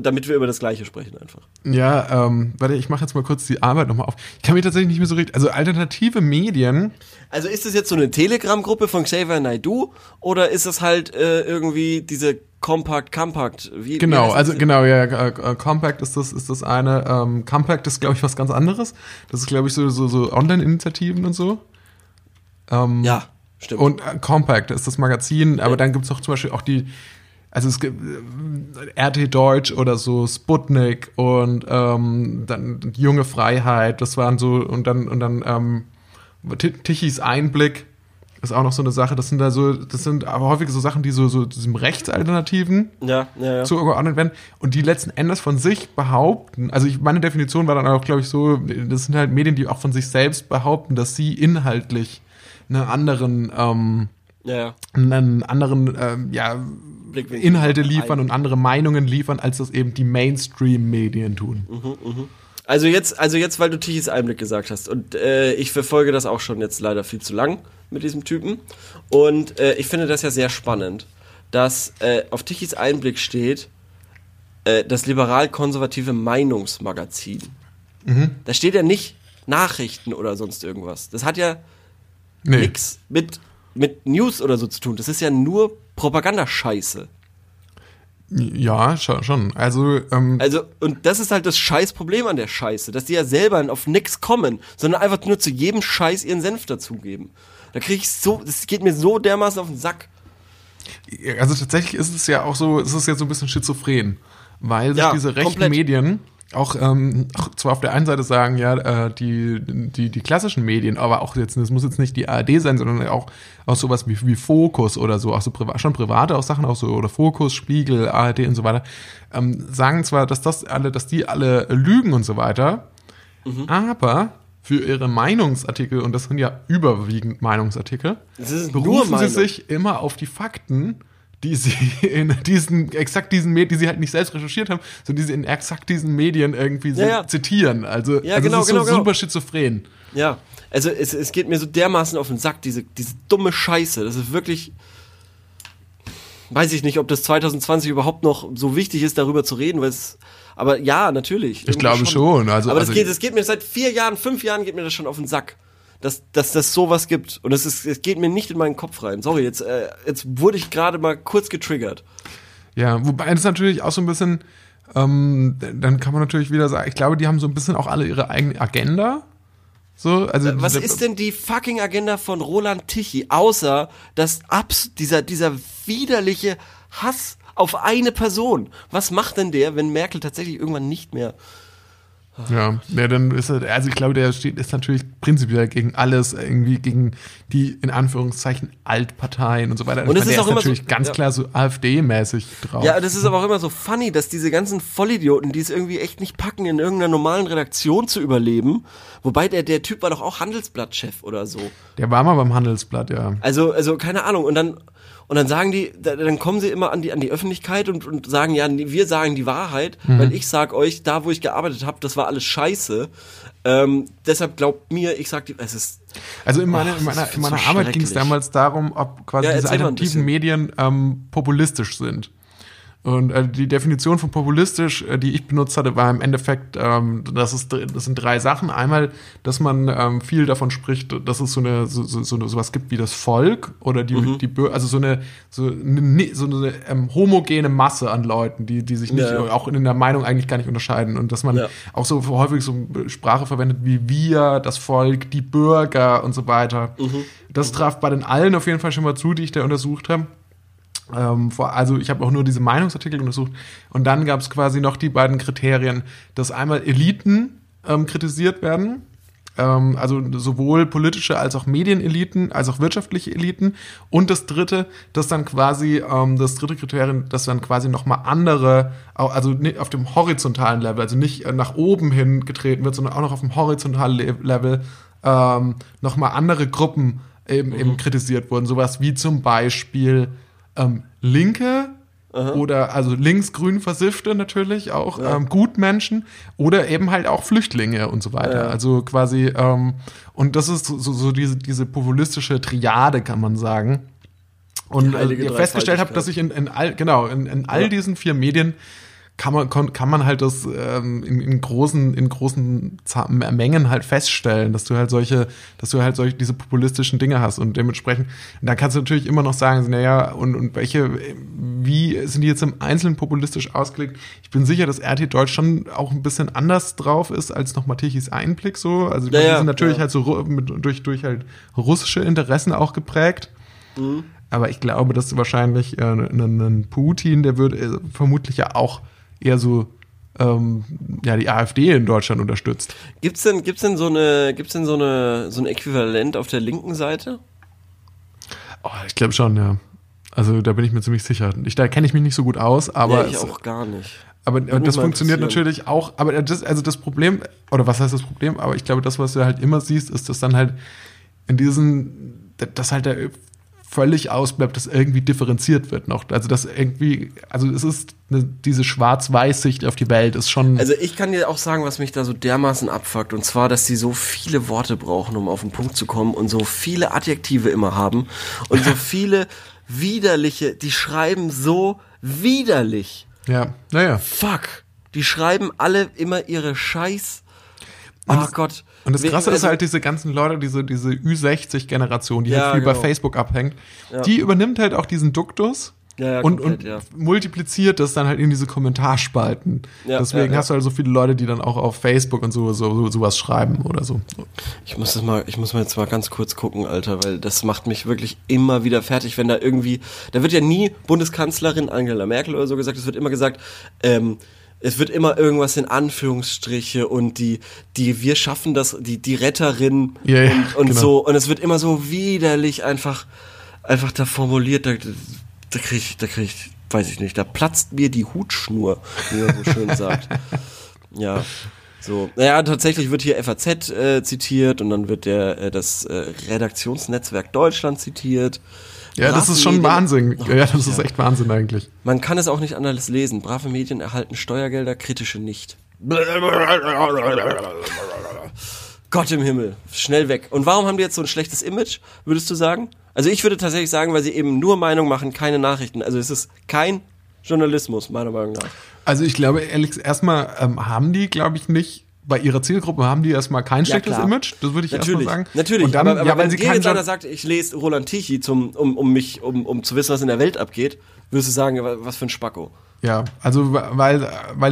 damit wir über das Gleiche sprechen einfach. ja, ähm, warte, ich mache jetzt mal kurz die Arbeit nochmal auf. Ich kann mich tatsächlich nicht mehr so richtig. Also alternative Medien, Also ist das jetzt so eine Telegram-Gruppe von Xavier Naidoo oder ist das halt äh, irgendwie diese Compact Compact? Wie, wie genau, heißt also das? genau, ja, äh, Compact ist das, ist das eine. Ähm, Compact ist, glaube ich, was ganz anderes. Das ist, glaube ich, so, so, so Online-Initiativen und so. Ähm, Ja, stimmt. Und äh, Compact ist das Magazin, aber dann gibt's auch zum Beispiel auch die, also es gibt äh, RT Deutsch oder so, Sputnik und ähm, dann Junge Freiheit, das waren so, und dann, und dann ähm, Ti- Tichys Einblick ist auch noch so eine Sache, das sind da so, das sind aber häufig so Sachen, die so, so diesem Rechtsalternativen ja, ja, ja. zugeordnet werden und die letzten Endes von sich behaupten, also ich, meine Definition war dann auch, glaube ich, so, das sind halt Medien, die auch von sich selbst behaupten, dass sie inhaltlich einen anderen, ähm, ja, einen anderen, ähm, ja. Inhalte liefern und andere Meinungen liefern, als das eben die Mainstream-Medien tun. Also jetzt, also jetzt, weil du Tichys Einblick gesagt hast und äh, ich verfolge das auch schon jetzt leider viel zu lang mit diesem Typen und äh, ich finde das ja sehr spannend, dass äh, auf Tichys Einblick steht äh, das liberal-konservative Meinungsmagazin. Da steht ja nicht Nachrichten oder sonst irgendwas. Das hat ja Nee. nix mit mit News oder so zu tun. Das ist ja nur Propagandascheiße. Ja, schon. Also, ähm, Also, und das ist halt das Scheißproblem an der Scheiße, dass die ja selber auf nix kommen, sondern einfach nur zu jedem Scheiß ihren Senf dazugeben. Da krieg ich so, das geht mir so dermaßen auf den Sack. also tatsächlich ist es ja auch so, es ist ja so ein bisschen schizophren, weil sich Ja, diese rechten komplett. Medien auch, ähm, zwar auf der einen Seite sagen, ja, äh, die, die, die klassischen Medien, aber auch jetzt, das muss jetzt nicht die ARD sein, sondern auch, auch sowas wie, wie Fokus oder so, auch so priva schon private auch Sachen, auch so, oder Fokus, Spiegel, ARD und so weiter, ähm, sagen zwar, dass das alle, dass die alle lügen und so weiter, Mhm. aber für ihre Meinungsartikel, und das sind ja überwiegend Meinungsartikel, berufen sie Meinung. sich immer auf die Fakten, die sie in diesen, exakt diesen Medien, die sie halt nicht selbst recherchiert haben, sondern die sie in exakt diesen Medien irgendwie so Ja, ja. zitieren. Also, Ja, also genau, es ist genau, so genau. super schizophren. Ja, also es, es geht mir so dermaßen auf den Sack, diese, diese dumme Scheiße. Das ist wirklich. Weiß ich nicht, ob das 2020 überhaupt noch so wichtig ist, darüber zu reden, weil es. Aber ja, natürlich. Ich glaube schon. Also, aber also, das, geht, das geht mir seit vier Jahren, fünf Jahren geht mir das schon auf den Sack. Dass, dass das sowas gibt. Und es ist, es geht mir nicht in meinen Kopf rein. Sorry, jetzt, äh, jetzt wurde ich gerade mal kurz getriggert. Ja, wobei das natürlich auch so ein bisschen, ähm, dann kann man natürlich wieder sagen, ich glaube, die haben so ein bisschen auch alle ihre eigene Agenda. So, also Was diese- ist denn die fucking Agenda von Roland Tichy, außer dass abs dieser, dieser widerliche Hass auf eine Person? Was macht denn der, wenn Merkel tatsächlich irgendwann nicht mehr Ja, ja, dann ist er, also ich glaube, der steht, ist natürlich prinzipiell gegen alles, irgendwie gegen die, in Anführungszeichen, Altparteien und so weiter. Und es ist auch immer so- natürlich ganz ja. klar so AfD-mäßig drauf. Ja, das ist aber auch immer so funny, dass diese ganzen Vollidioten, die es irgendwie echt nicht packen, in irgendeiner normalen Redaktion zu überleben. Wobei der, der Typ war doch auch Handelsblattchef oder so. Der war mal beim Handelsblatt, ja. Also, also keine Ahnung. Und dann, und dann sagen die, da- dann kommen sie immer an die, an die Öffentlichkeit und, und sagen, ja, wir sagen die Wahrheit, Mhm. weil ich sag euch, da wo ich gearbeitet habe, das war alles scheiße. Ähm, deshalb glaubt mir, ich sag die, es ist, Also in, meine, Och, in meiner, in meiner so Arbeit ging es damals darum, ob quasi Ja, diese alternativen. Medien ähm, populistisch sind. Und äh, die Definition von populistisch, äh, die ich benutzt hatte, war im Endeffekt, ähm, das, ist, das sind drei Sachen. Einmal, dass man ähm, viel davon spricht, dass es so eine so, so, so sowas gibt wie das Volk oder die, Mhm. die also so eine so eine, so eine ähm, homogene Masse an Leuten, die, die sich nicht ja. auch in der Meinung eigentlich gar nicht unterscheiden. Und dass man Ja. auch so häufig so Sprache verwendet wie wir, das Volk, die Bürger und so weiter. Mhm. Das traf bei den allen auf jeden Fall schon mal zu, die ich da untersucht habe. Ähm, vor, also ich habe auch nur diese Meinungsartikel untersucht und dann gab es quasi noch die beiden Kriterien, dass einmal Eliten ähm, kritisiert werden, ähm, also sowohl politische als auch Medieneliten, als auch wirtschaftliche Eliten und das dritte, dass dann quasi ähm, das dritte Kriterium, dass dann quasi nochmal andere, also nicht auf dem horizontalen Level, also nicht äh, nach oben hin getreten wird, sondern auch noch auf dem horizontalen Le Level ähm, nochmal andere Gruppen eben, eben kritisiert wurden, sowas wie zum Beispiel ähm, Linke oder also linksgrün Versiffte natürlich auch, ähm, Gutmenschen oder eben halt auch Flüchtlinge und so weiter. Ja. Also quasi, ähm, und das ist so, so, diese, diese populistische Triade, kann man sagen. Und äh, festgestellt habt, dass ich in, in all, genau, in, in all Ja. diesen vier Medien kann man, kann man halt das ähm, in, in großen, in großen Mengen halt feststellen, dass du halt solche, dass du halt solche, diese populistischen Dinge hast und dementsprechend, und dann kannst du natürlich immer noch sagen, naja, und, und welche, wie sind die jetzt im Einzelnen populistisch ausgelegt? Ich bin sicher, dass RT Deutsch schon auch ein bisschen anders drauf ist als noch Matechis Einblick so. Also Ja, die ja, sind natürlich ja. halt so mit, durch, durch halt russische Interessen auch geprägt. Mhm. Aber ich glaube, dass wahrscheinlich äh, ein, ein Putin, der würde äh, vermutlich ja auch eher so ähm, ja, die AfD in Deutschland unterstützt. Gibt's denn, gibt's denn so eine, gibt's denn so eine, so ein Äquivalent auf der linken Seite? Oh, ich glaube schon, ja. Also da bin ich mir ziemlich sicher. Ich, da kenne ich mich nicht so gut aus, aber, ja, ich es, auch gar nicht. aber mich das funktioniert natürlich auch. Aber das, also das Problem, oder was heißt das Problem? Aber ich glaube, das, was du halt immer siehst, ist, dass dann halt in diesen, dass halt der völlig ausbleibt, dass irgendwie differenziert wird noch. Also das irgendwie, also es ist eine, diese Schwarz-Weiß-Sicht auf die Welt ist schon. Also ich kann dir auch sagen, was mich da so dermaßen abfuckt. Und zwar, dass sie so viele Worte brauchen, um auf den Punkt zu kommen und so viele Adjektive immer haben und so viele widerliche, die schreiben so widerlich. ja, naja. Fuck. Die schreiben alle immer ihre Scheiß. Und das- Gott. Und das Krasse ist also- halt diese ganzen Leute, diese, diese Ü60-Generation, die Ja, halt viel bei genau. Facebook abhängt, die übernimmt halt auch diesen Duktus Ja, ja, und, komplett, und ja. multipliziert das dann halt in diese Kommentarspalten. Ja, Deswegen ja, ja. hast du halt so viele Leute, die dann auch auf Facebook und so, so, so sowas schreiben oder so. Ich muss das mal, ich muss mal jetzt mal ganz kurz gucken, Alter, weil das macht mich wirklich immer wieder fertig, wenn da irgendwie, da wird ja nie Bundeskanzlerin Angela Merkel oder so gesagt, es wird immer gesagt, ähm, es wird immer irgendwas in Anführungsstriche und die, die, wir schaffen das, die, die Retterin Ja, ja, und, und genau. so, und es wird immer so widerlich einfach, einfach da formuliert, da, da krieg ich, da krieg ich, weiß ich nicht, da platzt mir die Hutschnur, wie man so schön sagt. Ja. So, naja, tatsächlich wird hier FAZ äh, zitiert und dann wird der äh, das äh, Redaktionsnetzwerk Deutschland zitiert. Ja, das ist schon Medien- Wahnsinn. Oh, Ja, das ist echt Wahnsinn eigentlich. Man kann es auch nicht anders lesen. Brave Medien erhalten Steuergelder, kritische nicht. Gott im Himmel, schnell weg. Und warum haben die jetzt so ein schlechtes Image, würdest du sagen? Also ich würde tatsächlich sagen, weil sie eben nur Meinung machen, keine Nachrichten. Also es ist kein Journalismus, meiner Meinung nach. Also ich glaube, ehrlich, erstmal ähm, haben die, glaube ich, nicht bei ihrer Zielgruppe haben die erstmal kein schlechtes klar. Image. Das würde ich erstmal Natürlich, sagen. natürlich. Und dann, aber, aber ja, wenn sie dir jetzt einer sagt, ich lese Roland Tichy, zum, um, um mich, um, um zu wissen, was in der Welt abgeht, würdest du sagen, wa- was für ein Spacko. Ja, also weil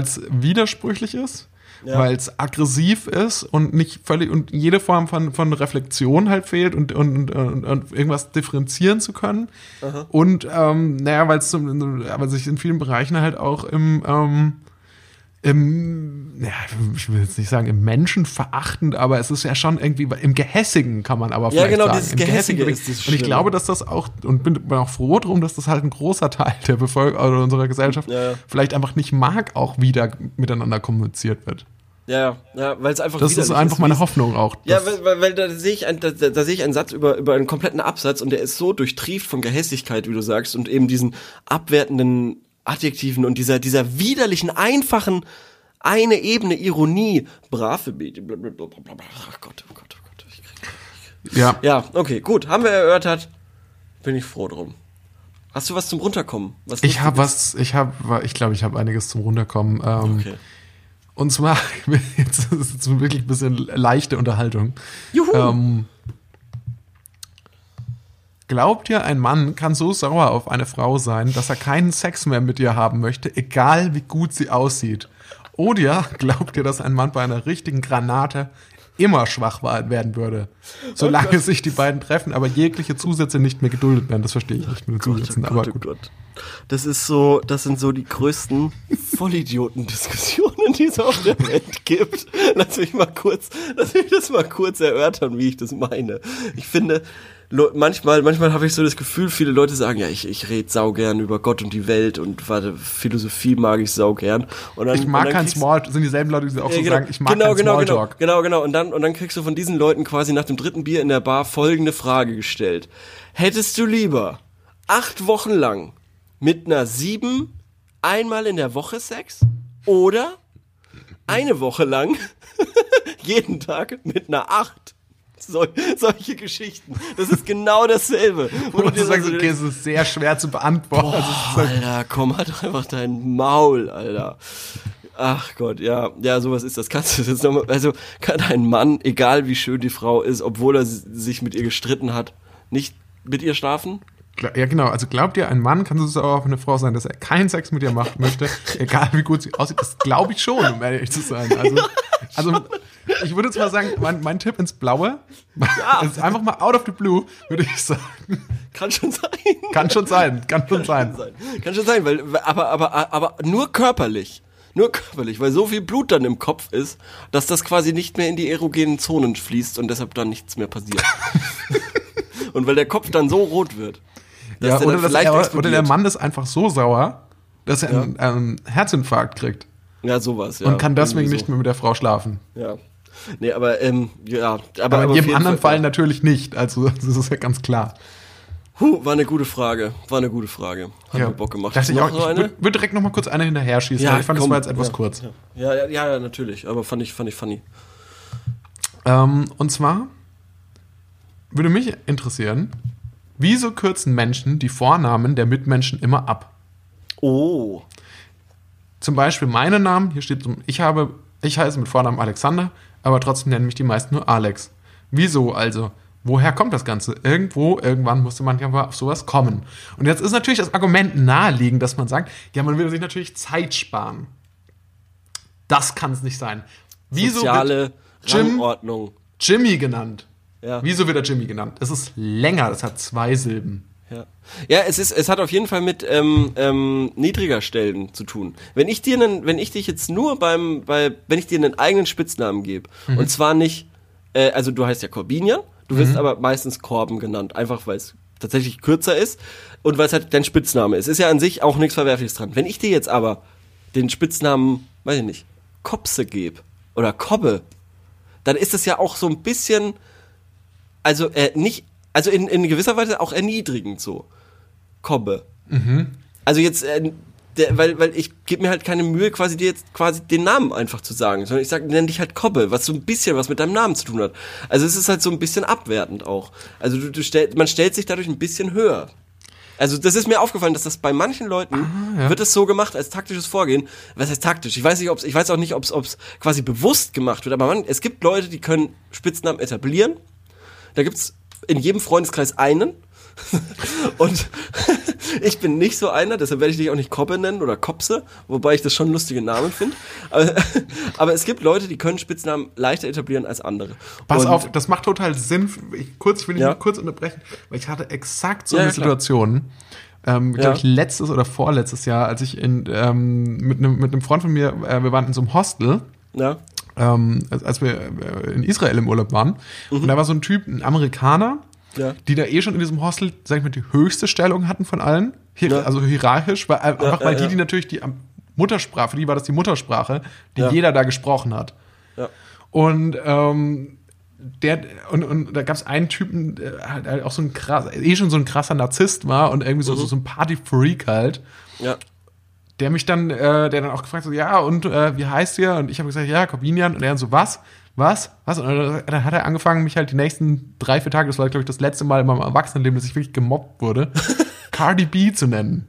es widersprüchlich ist, Ja. weil es aggressiv ist und nicht völlig und jede Form von von Reflexion halt fehlt und und, und, und irgendwas differenzieren zu können und ähm, naja, weil es aber sich in vielen Bereichen halt auch im ähm, im, ja, ich will jetzt nicht sagen im Menschen verachtend, aber es ist ja schon irgendwie im Gehässigen kann man aber Ja, vielleicht genau, sagen. dieses Im Gehässige ist das Und ich glaube, dass das auch und bin, bin auch froh drum, dass das halt ein großer Teil der Bevölkerung oder unserer Gesellschaft Ja, ja. vielleicht einfach nicht mag, auch wieder miteinander kommuniziert wird. Ja, ja, weil es einfach Das ist einfach meine wie es- Hoffnung auch. Ja, weil, weil, weil da sehe ich, ein, da, da da sehe ich einen Satz über, über einen kompletten Absatz und der ist so durchtrieft von Gehässigkeit, wie du sagst, und eben diesen abwertenden Adjektiven und dieser, dieser widerlichen, einfachen, eine Ebene Ironie, brave Medien, blablabla. Ach Gott, oh Gott, oh Gott. Ich krieg, ja. ja, okay, gut, haben wir erörtert. Bin ich froh drum. Hast du was zum Runterkommen? Was Ich habe was, ich habe, ich glaube, ich habe einiges zum Runterkommen. Ähm, Okay. Und zwar, jetzt ist es wirklich ein bisschen leichte Unterhaltung. Juhu! Ähm, glaubt ihr, ein Mann kann so sauer auf eine Frau sein, dass er keinen Sex mehr mit ihr haben möchte, egal wie gut sie aussieht? Oder glaubt ihr, dass ein Mann bei einer richtigen Granate immer schwach wa- werden würde, solange sich die beiden treffen, aber jegliche Zusätze nicht mehr geduldet werden? Das verstehe ich nicht mit den Zusätzen, aber oh gut. Gott. Das ist so, das sind so die größten Vollidioten-Diskussionen, die es auf der Welt gibt. Lass mich mal kurz, lass mich das mal kurz erörtern, wie ich das meine. Ich finde, manchmal, manchmal habe ich so das Gefühl, viele Leute sagen, ja, ich, ich rede saugern über Gott und die Welt und warte, Philosophie mag ich saugern. Und dann, Ich mag kein kriegst- Small, sind dieselben Leute, die auch so ja, genau, sagen, ich mag genau, kein genau, Smalltalk. Genau, genau, genau. Und dann, und dann kriegst du von diesen Leuten quasi nach dem dritten Bier in der Bar folgende Frage gestellt. Hättest du lieber acht Wochen lang mit einer sieben einmal in der Woche Sex oder eine Woche lang jeden Tag mit einer acht? Sol solche Geschichten. Das ist genau dasselbe. Wo Und du sagst, okay, es ist sehr schwer zu beantworten. Halt- Alter, komm halt doch einfach dein Maul, Alter. Ach Gott, ja, ja, sowas ist das. Kannst du das jetzt nochmal, also kann ein Mann, egal wie schön die Frau ist, obwohl er sich mit ihr gestritten hat, nicht mit ihr schlafen? Ja, genau. Also glaubt ihr, ein Mann kann so sauer auf eine Frau sein, dass er keinen Sex mit ihr machen möchte, egal wie gut sie aussieht? Das glaube ich schon, um ehrlich zu sein. Also, also ich würde zwar sagen, mein, mein Tipp ins Blaue ist einfach mal out of the blue, würde ich sagen. Kann schon sein. Kann schon sein, kann schon sein. sein. Kann schon sein, weil, aber, aber, aber nur körperlich. Nur körperlich, weil so viel Blut dann im Kopf ist, dass das quasi nicht mehr in die erogenen Zonen fließt und deshalb dann nichts mehr passiert. und weil der Kopf dann so rot wird. Ja, der oder, vielleicht er, oder der Mann ist einfach so sauer, dass er einen, einen Herzinfarkt kriegt Ja, sowas, ja. und kann deswegen Irgendwie nicht mehr mit der Frau schlafen. So. Ja. Nee, aber, ähm, ja. Aber, Aber, in auf jedem anderen Fall ja. natürlich nicht. Also das ist ja ganz klar. Huh, war eine gute Frage. War eine gute Frage. Hat mir Bock gemacht. Dachte ich Noch auch, so ich würde würd direkt noch mal kurz eine hinterher schießen. weil ich fand, komm. das war jetzt etwas ja, kurz. Ja. Ja, ja, ja, natürlich. Aber fand ich, fand ich funny. Ähm, und zwar würde mich interessieren, wieso kürzen Menschen die Vornamen der Mitmenschen immer ab? Oh. Zum Beispiel meine Namen, hier steht, ich habe, ich heiße mit Vornamen Alexander, aber trotzdem nennen mich die meisten nur Alex. Wieso also? Woher kommt das Ganze? Irgendwo, irgendwann musste man ja mal auf sowas kommen. Und jetzt ist natürlich das Argument naheliegend, dass man sagt, ja, man will sich natürlich Zeit sparen. Das kann es nicht sein. Wieso Soziale Jim Rangordnung. Jimmy genannt? Ja. Wieso wird er Jimmy genannt? Es ist länger, das hat zwei Silben. Ja, ja es, ist, es hat auf jeden Fall mit ähm, ähm, niedriger Stellen zu tun. Wenn ich dir einen, wenn ich dich jetzt nur beim, bei, wenn ich dir einen eigenen Spitznamen gebe, und zwar nicht, äh, also du heißt ja Corbinian, du wirst aber meistens Korben genannt, einfach weil es tatsächlich kürzer ist und weil es halt dein Spitzname ist. Ist ja an sich auch nichts Verwerfliches dran. Wenn ich dir jetzt aber den Spitznamen, weiß ich nicht, Kopse gebe oder Kobbe, dann ist das ja auch so ein bisschen, also äh, nicht, also in, in gewisser Weise auch erniedrigend so. Kobbe. Also jetzt, äh, der, weil, weil ich gebe mir halt keine Mühe, quasi dir jetzt quasi den Namen einfach zu sagen, sondern ich sage, nenn dich halt Kobbe, was so ein bisschen was mit deinem Namen zu tun hat. Also es ist halt so ein bisschen abwertend auch. Also du, du stell, man stellt sich dadurch ein bisschen höher. Also das ist mir aufgefallen, dass das bei manchen Leuten wird es so gemacht als taktisches Vorgehen. Was heißt taktisch? Ich weiß nicht, ob's, ich weiß auch nicht, ob es quasi bewusst gemacht wird. Aber man, es gibt Leute, die können Spitznamen etablieren. Da gibt's in jedem Freundeskreis einen. Und ich bin nicht so einer, deshalb werde ich dich auch nicht Kobbe nennen oder Kopse, wobei ich das schon lustige Namen finde. Aber, aber es gibt Leute, die können Spitznamen leichter etablieren als andere. Pass Und- auf, das macht total Sinn. Ich, kurz will ich Ja. kurz unterbrechen, weil ich hatte exakt so Ja, eine ja. Situation, ähm, glaube ich, letztes oder vorletztes Jahr, als ich in, ähm, mit einem mit Freund von mir, äh, wir waren in so einem Hostel, Ja, ähm, als, wir äh, in Israel im Urlaub waren. Und da war so ein Typ, ein Amerikaner, Mhm. Ja. die da eh schon in diesem Hostel, sag ich mal, die höchste Stellung hatten von allen. Hier, Ja. Also hierarchisch, weil, einfach ja, weil die, die natürlich die Muttersprache, für die war das die Muttersprache, die jeder da gesprochen hat. Und ähm, der und, und da gab es einen Typen, der halt, auch so ein krass, eh schon so ein krasser Narzisst war und irgendwie so, so, so ein Party-Freak halt, Ja. Der mich dann, äh, der dann auch gefragt hat, so, ja, und äh, wie heißt ihr? Und ich habe gesagt, ja, Corbinian. Und er dann so, was? Was? Was? Und dann hat er angefangen, mich halt die nächsten drei, vier Tage, das war, glaube ich, das letzte Mal in meinem Erwachsenenleben, dass ich wirklich gemobbt wurde, Cardi B zu nennen.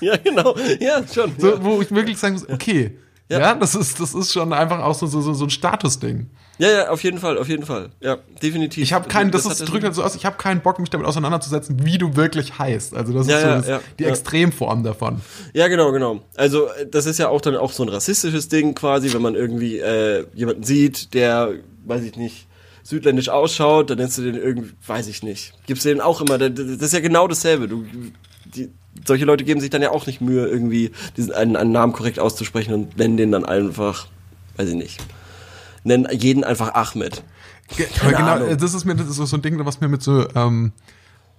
Ja, genau. Ja, schon. So, ja. Wo ich wirklich sagen muss, okay, ja, Ja. das, ist, das ist schon einfach auch so, so, so, so ein Statusding. Ja, ja, auf jeden Fall, auf jeden Fall. Ja, definitiv. Ich habe keinen, das, hat ist, drückt halt so aus, ich habe keinen Bock, mich damit auseinanderzusetzen, wie du wirklich heißt. Also das Ja, ist so ja, das, ja, die. Extremform davon. Ja, genau, genau. Also äh, das ist ja auch dann auch so ein rassistisches Ding quasi, wenn man irgendwie äh, jemanden sieht, der, weiß ich nicht, südländisch ausschaut, dann nennst du den irgendwie, weiß ich nicht. Gibst du den auch immer, das das ist ja genau dasselbe. Du, die, solche Leute geben sich dann ja auch nicht Mühe, irgendwie diesen einen, einen Namen korrekt auszusprechen und nennen den dann einfach, weiß ich nicht, nennen jeden einfach Ahmed. Aber genau, Ahnung. das ist mir das ist so ein Ding, was mir mit so, ähm,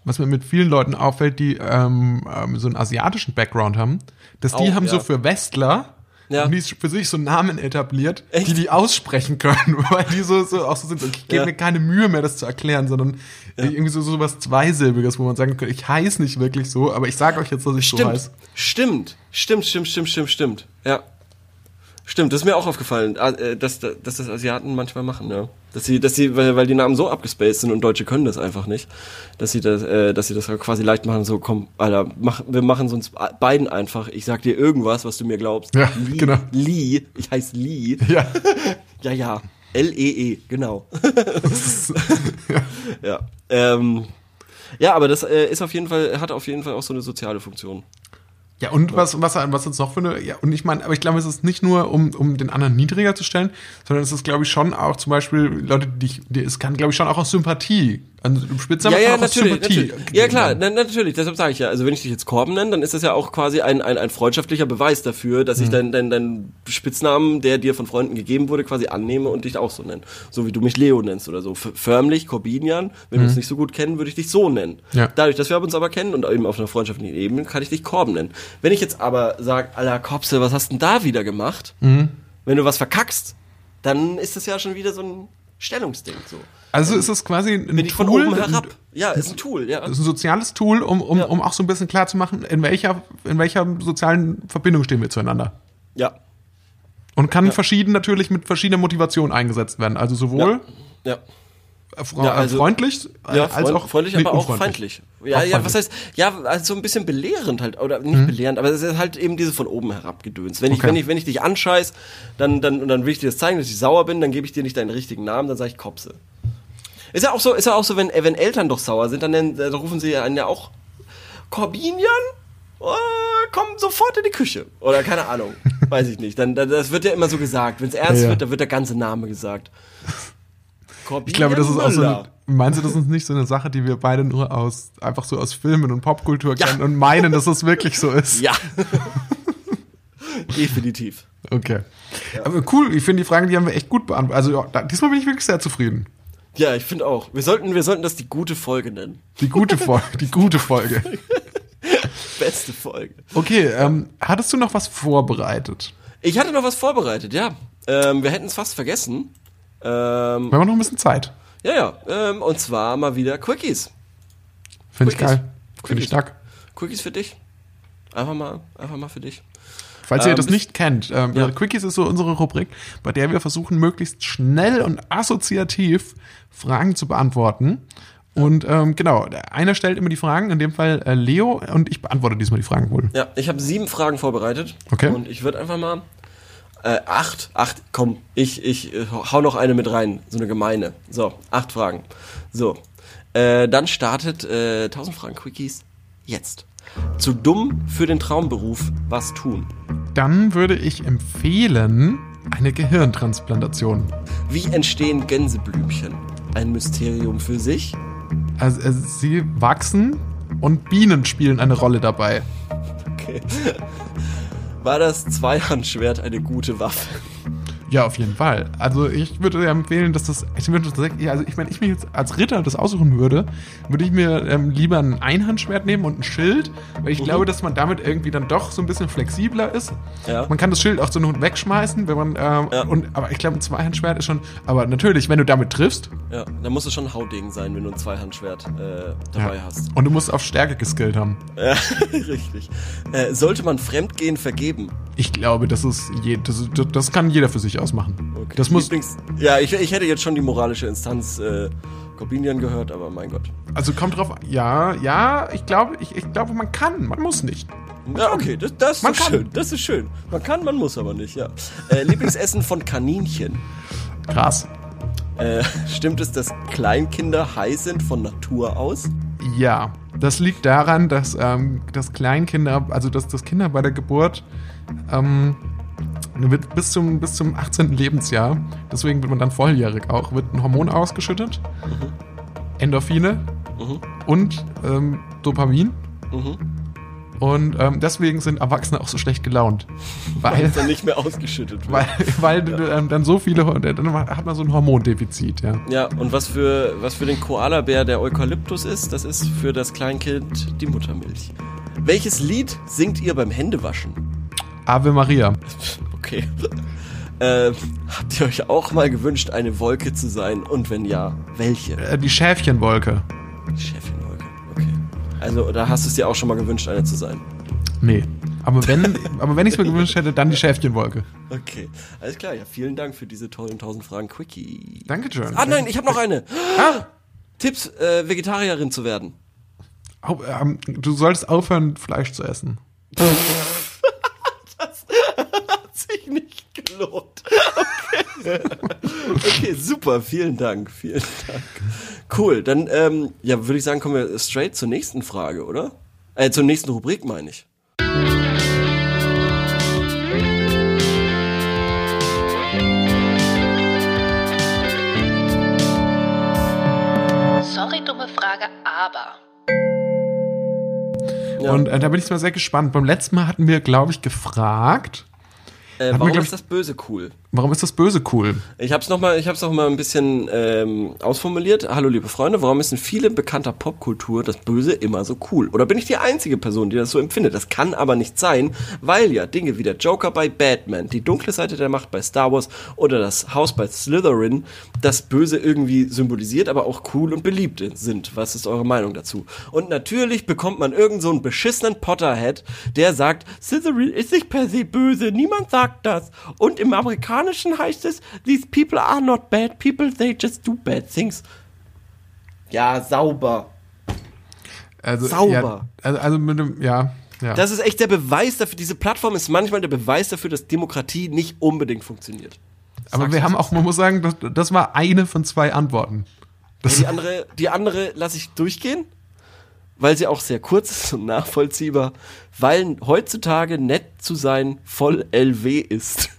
was mir mit vielen Leuten auffällt, die ähm, ähm, so einen asiatischen Background haben, dass die Auch, haben so ja. für Westler Ja. die für sich so Namen etabliert, Echt? die die aussprechen können, weil die so, so auch so sind. Ich gebe Ja. mir keine Mühe mehr, das zu erklären, sondern irgendwie so, so was Zweisilbiges, wo man sagen könnte, ich heiße nicht wirklich so, aber ich sage euch jetzt, dass ich so Stimmt, heiße. stimmt, stimmt, stimmt, stimmt, stimmt, stimmt. Ja. Stimmt, das ist mir auch aufgefallen, äh, dass, dass das Asiaten manchmal machen, ja. Dass sie, dass sie, weil, weil die Namen so abgespaced sind und Deutsche können das einfach nicht, dass sie das, äh, dass sie das quasi leicht machen, so komm, Alter, mach, wir machen uns beiden einfach, ich sag dir irgendwas, was du mir glaubst. Ja, Lee, genau. Lee, ich heiße Lee. Ja. Ja, ja. L-E-E, genau. ja. Ähm, ja, aber das äh, ist auf jeden Fall, hat auf jeden Fall auch so eine soziale Funktion. Ja, und was, was, was jetzt noch für eine, ja, und ich meine, aber ich glaube, es ist nicht nur, um, um den anderen niedriger zu stellen, sondern es ist, glaube ich, schon auch zum Beispiel Leute, die, ich- die es kann, glaube ich, schon auch aus Sympathie, also Spitznamen Ja, ja, aus natürlich, natürlich. Ja, klar, na, natürlich, deshalb sage ich ja. Also wenn ich dich jetzt Korben nenne, dann ist das ja auch quasi ein, ein, ein freundschaftlicher Beweis dafür, dass ich deinen dein, dein Spitznamen, der dir von Freunden gegeben wurde, quasi annehme und dich auch so nenne. So wie du mich Leo nennst oder so. F förmlich, Corbinian, wenn wir uns nicht so gut kennen, würde ich dich so nennen. Ja. Dadurch, dass wir uns aber kennen und eben auf einer freundschaftlichen Ebene, kann ich dich Korben nennen. Wenn ich jetzt aber sage, Alter Kopse, was hast denn da wieder gemacht? Wenn du was verkackst, dann ist das ja schon wieder so ein Stellungsding. So. Also ist es quasi ein Bin ich von Tool, oben herab. Ja, ist ein Tool, ja. Ist ein soziales Tool, um, um, Ja. um auch so ein bisschen klar zu machen, in welcher, in welcher sozialen Verbindung stehen wir zueinander. Ja. Und kann verschieden natürlich mit verschiedener Motivation eingesetzt werden. Also sowohl Ja. Ja, also- freundlich Ja, als auch freundlich, aber auch feindlich. Ja, Auch ja, was heißt, ja, also so ein bisschen belehrend halt, oder nicht Mhm. belehrend, aber es ist halt eben diese von oben herab gedöns. Wenn ich, Okay. wenn ich, wenn ich dich anscheiß, dann, dann, und dann will ich dir das zeigen, dass ich sauer bin, dann gebe ich dir nicht deinen richtigen Namen, dann sage ich Kopse. Ist ja auch so, ist ja auch so, wenn, wenn Eltern doch sauer sind, dann, dann rufen sie einen ja auch Corbinian? Oh, komm sofort in die Küche. Oder keine Ahnung. Weiß ich nicht. Dann, dann, das wird ja immer so gesagt. Wenn es ernst Ja. wird, dann wird der ganze Name gesagt. Corbinian Ich glaube, das ist auch so eine, meinst du, das ist nicht so eine Sache, die wir beide nur aus, einfach so aus Filmen und Popkultur Ja. kennen und meinen, dass es wirklich so ist? Ja. Definitiv. Okay. Aber cool, ich finde die Fragen, die haben wir echt gut beantwortet. Also ja, diesmal bin ich wirklich sehr zufrieden. Ja, ich finde auch. Wir sollten, wir sollten das die gute Folge nennen. Die gute Folge, die gute Folge. Beste Folge. Okay, ähm, hattest du noch was vorbereitet? Ich hatte noch was vorbereitet, ja. Ähm, wir hätten es fast vergessen. Ähm, Wir haben noch ein bisschen Zeit. ja, ja. Ähm, und zwar mal wieder Quickies. Finde ich geil. Finde ich stark. Quickies für dich. Einfach mal, einfach mal für dich. Falls ihr Ähm, das bis- nicht kennt, ähm, Ja. Quickies ist so unsere Rubrik, bei der wir versuchen, möglichst schnell und assoziativ Fragen zu beantworten. Und ähm, genau, einer stellt immer die Fragen, in dem Fall äh, Leo, und ich beantworte diesmal die Fragen wohl. Ja, ich habe sieben Fragen vorbereitet. Okay. Und ich würde einfach mal. Äh, acht, acht, komm, ich, ich äh, hau noch eine mit rein, so eine gemeine. So, acht Fragen. So, äh, dann startet äh, 1000 Fragen Quickies jetzt. Zu dumm für den Traumberuf, was tun? Dann würde ich empfehlen, eine Gehirntransplantation. Wie entstehen Gänseblümchen? Ein Mysterium für sich? Also, äh, sie wachsen und Bienen spielen eine Rolle dabei. Okay. War das Zweihandschwert eine gute Waffe? Ja, auf jeden Fall. Also ich würde dir empfehlen, dass das, ich würde tatsächlich, ja, also ich meine, ich mir jetzt als Ritter das aussuchen würde, würde ich mir ähm, lieber ein Einhandschwert nehmen und ein Schild, weil ich glaube, dass man damit irgendwie dann doch so ein bisschen flexibler ist. Ja. Man kann das Schild auch so nur wegschmeißen, wenn man, ähm, Ja. und, aber ich glaube, ein Zweihandschwert ist schon, aber natürlich, wenn du damit triffst, Ja, da muss es schon ein Haudegen sein, wenn du ein Zweihandschwert äh, dabei hast. und du musst auf Stärke geskillt haben. Ja, richtig. Äh, sollte man Fremdgehen vergeben? Ich glaube, das ist, je, das, das kann jeder für sich ausmachen. Okay. Das muss, Lieblings ja, ich, ich hätte jetzt schon die moralische Instanz äh, Corbinian gehört, aber mein Gott. also kommt drauf, ja, ja, ich glaube, ich, ich glaube, man kann, man muss nicht. Ja, okay, das, das Man ist kann. schön. Das ist schön. Man kann, man muss aber nicht, ja. Äh, Lieblingsessen von Kaninchen. Krass. Äh, stimmt es, dass Kleinkinder high sind von Natur aus? Ja, das liegt daran, dass, ähm, dass Kleinkinder, also dass, dass Kinder bei der Geburt ähm, bis zum, bis zum 18. Lebensjahr, deswegen wird man dann volljährig auch, wird ein Hormon ausgeschüttet, Endorphine Mhm. und ähm, Dopamin. Mhm. Und ähm, deswegen sind Erwachsene auch so schlecht gelaunt. Weil, Ist dann nicht mehr ausgeschüttet wird. weil, weil ähm, dann so viele, dann hat man so ein Hormondefizit, ja. Ja, und was für, was für den Koalabär der Eukalyptus ist, das ist für das Kleinkind die Muttermilch. Welches Lied singt ihr beim Händewaschen? Ave Maria. Okay. Äh, habt ihr euch auch mal gewünscht, eine Wolke zu sein? Und wenn ja, welche? Äh, die Schäfchenwolke. Chefin-Wolke. Okay. Also, da hast du es dir auch schon mal gewünscht, eine zu sein. Nee. Aber wenn, aber wenn ich es mir gewünscht hätte, dann die Schäfchenwolke. Okay. Alles klar, ja, vielen Dank für diese tollen 1000 Fragen Quickie. Dankeschön. Ah, nein, ich habe noch eine. Ah, Tipps, äh, Vegetarierin zu werden. ähm, du solltest aufhören, Fleisch zu essen. Hat sich nicht gelohnt. Okay. super, vielen Dank, vielen Dank. Cool, dann ähm, ja, würde ich sagen, kommen wir straight zur nächsten Frage, oder? Äh, zur nächsten Rubrik, meine ich. Sorry, dumme Frage, aber. Ja. Und äh, da bin ich mal sehr gespannt. Beim letzten Mal hatten wir, glaube ich, gefragt, Äh, wir, warum glaub ist das Böse cool? Warum ist das Böse cool? Ich habe es nochmal, es noch mal ein bisschen ähm, ausformuliert. Hallo liebe Freunde, warum ist in vielen bekannter Popkultur das Böse immer so cool? Oder bin ich die einzige Person, die das so empfindet? Das kann aber nicht sein, weil ja Dinge wie der Joker bei Batman, die dunkle Seite der Macht bei Star Wars oder das Haus bei Slytherin das Böse irgendwie symbolisiert, aber auch cool und beliebt sind. Was ist eure Meinung dazu? Und natürlich bekommt man irgend so einen beschissenen Potterhead, der sagt, Slytherin ist nicht per se böse, niemand sagt das. Und im Amerikanischen heißt es, these people are not bad people, they just do bad things. Ja, sauber. Also, Sauber. Ja, also, also mit dem, ja, ja. Das ist echt der Beweis dafür, diese Plattform ist manchmal der Beweis dafür, dass Demokratie nicht unbedingt funktioniert. Aber wir haben auch, man muss sagen, das, das war eine von zwei Antworten. Das, Die andere, die andere lasse ich durchgehen, weil sie auch sehr kurz ist und nachvollziehbar, weil heutzutage nett zu sein voll LW ist.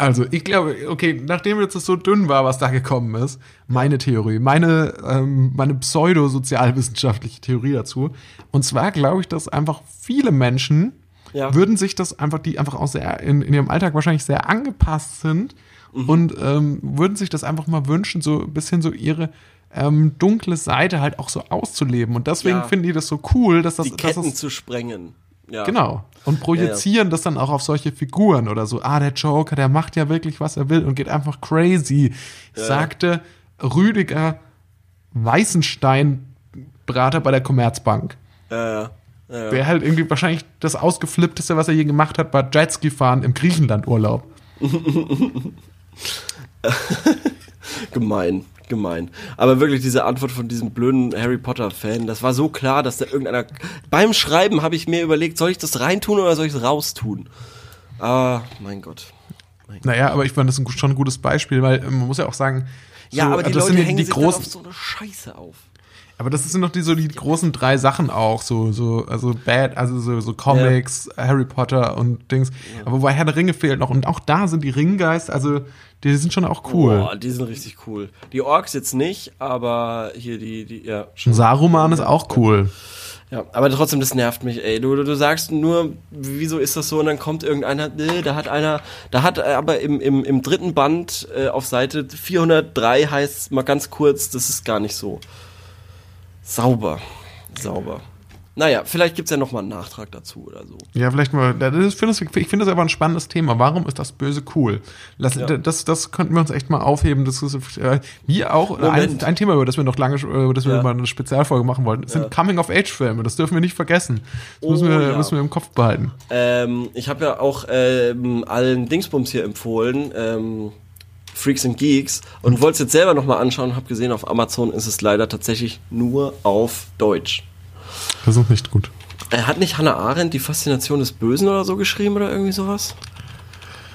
Also, ich glaube, okay, nachdem jetzt das so dünn war, was da gekommen ist, meine Theorie, meine, ähm, meine pseudo-sozialwissenschaftliche Theorie dazu. Und zwar glaube ich, dass einfach viele Menschen Ja. würden sich das einfach, die einfach auch sehr in, in ihrem Alltag wahrscheinlich sehr angepasst sind Mhm. und ähm, würden sich das einfach mal wünschen, so ein bisschen so ihre ähm, dunkle Seite halt auch so auszuleben. Und deswegen Ja. finden die das so cool, dass das, Die Ketten das zu sprengen. Ja. Genau. Und projizieren das dann auch auf solche Figuren oder so. Ah, der Joker, der macht ja wirklich, was er will und geht einfach crazy. Sagte Rüdiger Weißenstein, Berater bei der Commerzbank. Ja, ja. ja. Der halt irgendwie wahrscheinlich das ausgeflippteste, was er je gemacht hat, war Jetski fahren im Griechenland-Urlaub. Gemein, gemein. Aber wirklich diese Antwort von diesem blöden Harry Potter-Fan, das war so klar, dass da irgendeiner. Beim Schreiben habe ich mir überlegt, soll ich das reintun oder soll ich es raustun? Ah, mein Gott. Naja, aber ich fand das ein, schon ein gutes Beispiel, weil ähm, man muss ja auch sagen, Ja, so, aber die das Leute sind hängen die sich großen, auf so eine Scheiße auf. Aber das sind noch die so die großen drei Sachen auch, so so also Bad, also so, so Comics, Harry Potter und Dings. Aber wobei Herr der Ringe fehlt noch und auch da sind die Ringgeister, also die sind schon auch cool. Boah, die sind richtig cool. Die Orks jetzt nicht, aber hier die, die, ja. Und Saruman ist auch cool. Ja, aber trotzdem, das nervt mich, ey. Du, du, du sagst nur, wieso ist das so? Und dann kommt irgendeiner, nee, da hat einer, da hat äh, aber im, im, im dritten Band äh, auf Seite 403 heißt mal ganz kurz, das ist gar nicht so. Sauber. Sauber. Naja, vielleicht gibt's ja noch mal einen Nachtrag dazu oder so. Ja, vielleicht mal. Das ist, ich finde das, ich finde das aber ein spannendes Thema. Warum ist das Böse cool? Lass, Ja. das, das könnten wir uns echt mal aufheben. Das ist äh, wie auch ein, Moment. ein Thema, über das wir noch lange, über das wir Ja. mal eine Spezialfolge machen wollten. Das Ja. sind Coming-of-Age-Filme. Das dürfen wir nicht vergessen. Das Oh, müssen, wir, ja. müssen wir im Kopf behalten. Ähm, ich habe ja auch ähm, allen Dingsbums hier empfohlen, ähm, Freaks and Geeks, und wollte es jetzt selber nochmal anschauen, habe gesehen, auf Amazon ist es leider tatsächlich nur auf Deutsch. Das ist nicht gut. Er hat nicht Hannah Arendt die Faszination des Bösen oder so geschrieben oder irgendwie sowas?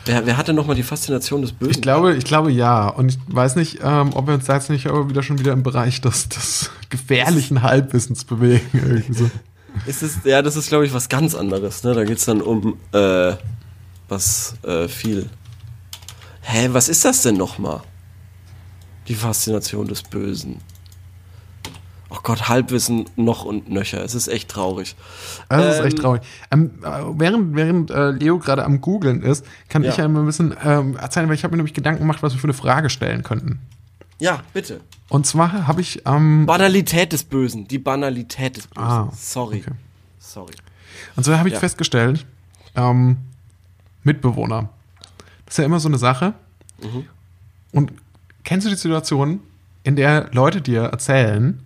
Wer, wer hatte nochmal die Faszination des Bösen? Ich glaube, ich glaube ja. Und ich weiß nicht, ähm, ob wir uns da jetzt nicht aber wieder schon wieder im Bereich des, des gefährlichen Halbwissens bewegen. Irgendwie so. Ist es, ja, das ist, glaube ich, was ganz anderes. Ne? Da geht's dann um äh, was äh, viel. Hä, was ist das denn nochmal? Die Faszination des Bösen. Oh Gott, Halbwissen noch und nöcher. Es ist echt traurig. Das ist Ähm, echt traurig. Ähm, äh, während während äh, Leo gerade am Googeln ist, kann Ja. ich ja mal ein bisschen ähm, erzählen, weil ich habe mir nämlich Gedanken gemacht, was wir für eine Frage stellen könnten. Ja, bitte. Und zwar habe ich ähm, Banalität des Bösen. Die Banalität des Bösen. Ah, Sorry. okay. Sorry. Und zwar habe ich Ja. festgestellt, ähm, Mitbewohner. Das ist ja immer so eine Sache. Mhm. Und kennst du die Situation, in der Leute dir erzählen,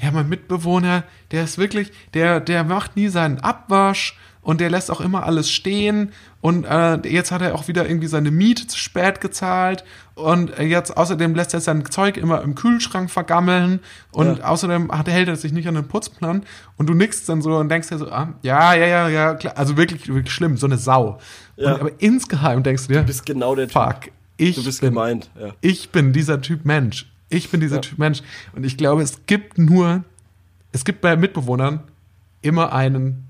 ja, mein Mitbewohner, der ist wirklich, der, der macht nie seinen Abwasch und der lässt auch immer alles stehen und äh, jetzt hat er auch wieder irgendwie seine Miete zu spät gezahlt und jetzt außerdem lässt er sein Zeug immer im Kühlschrank vergammeln und Ja. außerdem hat, hält er sich nicht an den Putzplan und du nickst dann so und denkst dir so, ah, ja, ja, ja, ja, klar, also wirklich, wirklich schlimm, so eine Sau. Ja. Und, aber insgeheim denkst du dir, Du bist genau der Typ. fuck, ich Du bist bin gemeint. Ja. ich bin dieser Typ Mensch. Ich bin dieser Ja. Typ Mensch. Und ich glaube, es gibt nur, es gibt bei Mitbewohnern immer einen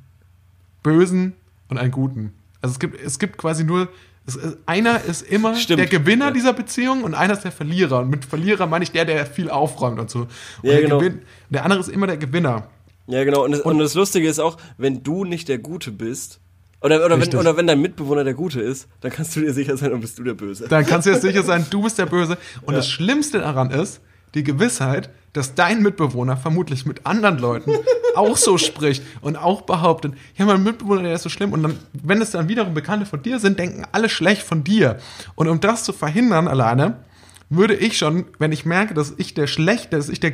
Bösen und einen Guten. Also es gibt, es gibt quasi nur, es- einer ist immer Stimmt. der Gewinner Ja. dieser Beziehung und einer ist der Verlierer. Und mit Verlierer meine ich der, der viel aufräumt und so. Und Ja, der, genau. Gewinn, der andere ist immer der Gewinner. Ja, genau. Und das, und das Lustige ist auch, wenn du nicht der Gute bist, Oder, oder, wenn, oder wenn dein Mitbewohner der Gute ist, dann kannst du dir sicher sein, dann bist du der Böse. Dann kannst du dir sicher sein, du bist der Böse. Und Ja. das Schlimmste daran ist, die Gewissheit, dass dein Mitbewohner vermutlich mit anderen Leuten auch so spricht und auch behauptet, ja, mein Mitbewohner, der ist so schlimm. Und dann, wenn es dann wiederum Bekannte von dir sind, denken alle schlecht von dir. Und um das zu verhindern alleine, würde ich schon, wenn ich merke, dass ich der schlechte, dass ich der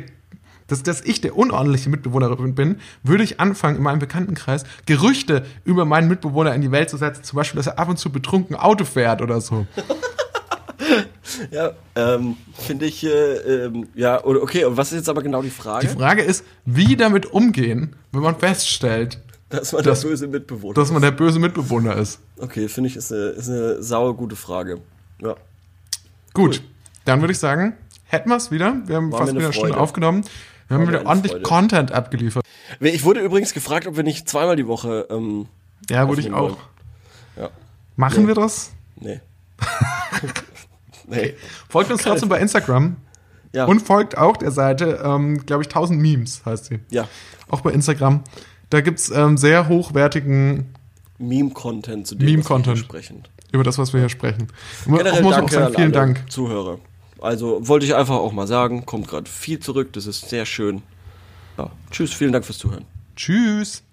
dass, dass ich der unordentliche Mitbewohner bin, würde ich anfangen, in meinem Bekanntenkreis Gerüchte über meinen Mitbewohner in die Welt zu setzen. Zum Beispiel, dass er ab und zu betrunken Auto fährt oder so. Ja, ähm, finde ich, äh, ähm, ja, okay, und was ist jetzt aber genau die Frage? Die Frage ist, wie damit umgehen, wenn man feststellt, dass man das- der böse Mitbewohner dass man der böse Mitbewohner ist. Okay, finde ich, ist eine, ist eine sauer gute Frage. Ja. Gut, dann würde ich sagen, hätten wir es wieder. Wir haben War fast wieder eine Stunde aufgenommen. Wir haben wieder ordentlich Freude. Content abgeliefert. Ich wurde übrigens gefragt, ob wir nicht zweimal die Woche, ähm, Ja, würde ich auch. Ja. Machen wir das? nee. nee. Folgt uns trotzdem bei Instagram Ja. und folgt auch der Seite, ähm, glaube ich, 1000 Memes heißt sie. Ja. Auch bei Instagram. Da gibt's ähm, sehr hochwertigen Meme-Content zu dem, Meme-Content. was wir hier sprechen. über das, was wir hier sprechen. Generell auch muss man auch danke sagen, vielen Dank. Zuhörer. Also wollte ich einfach auch mal sagen, kommt gerade viel zurück, das ist sehr schön. Ja, tschüss, vielen Dank fürs Zuhören. Tschüss.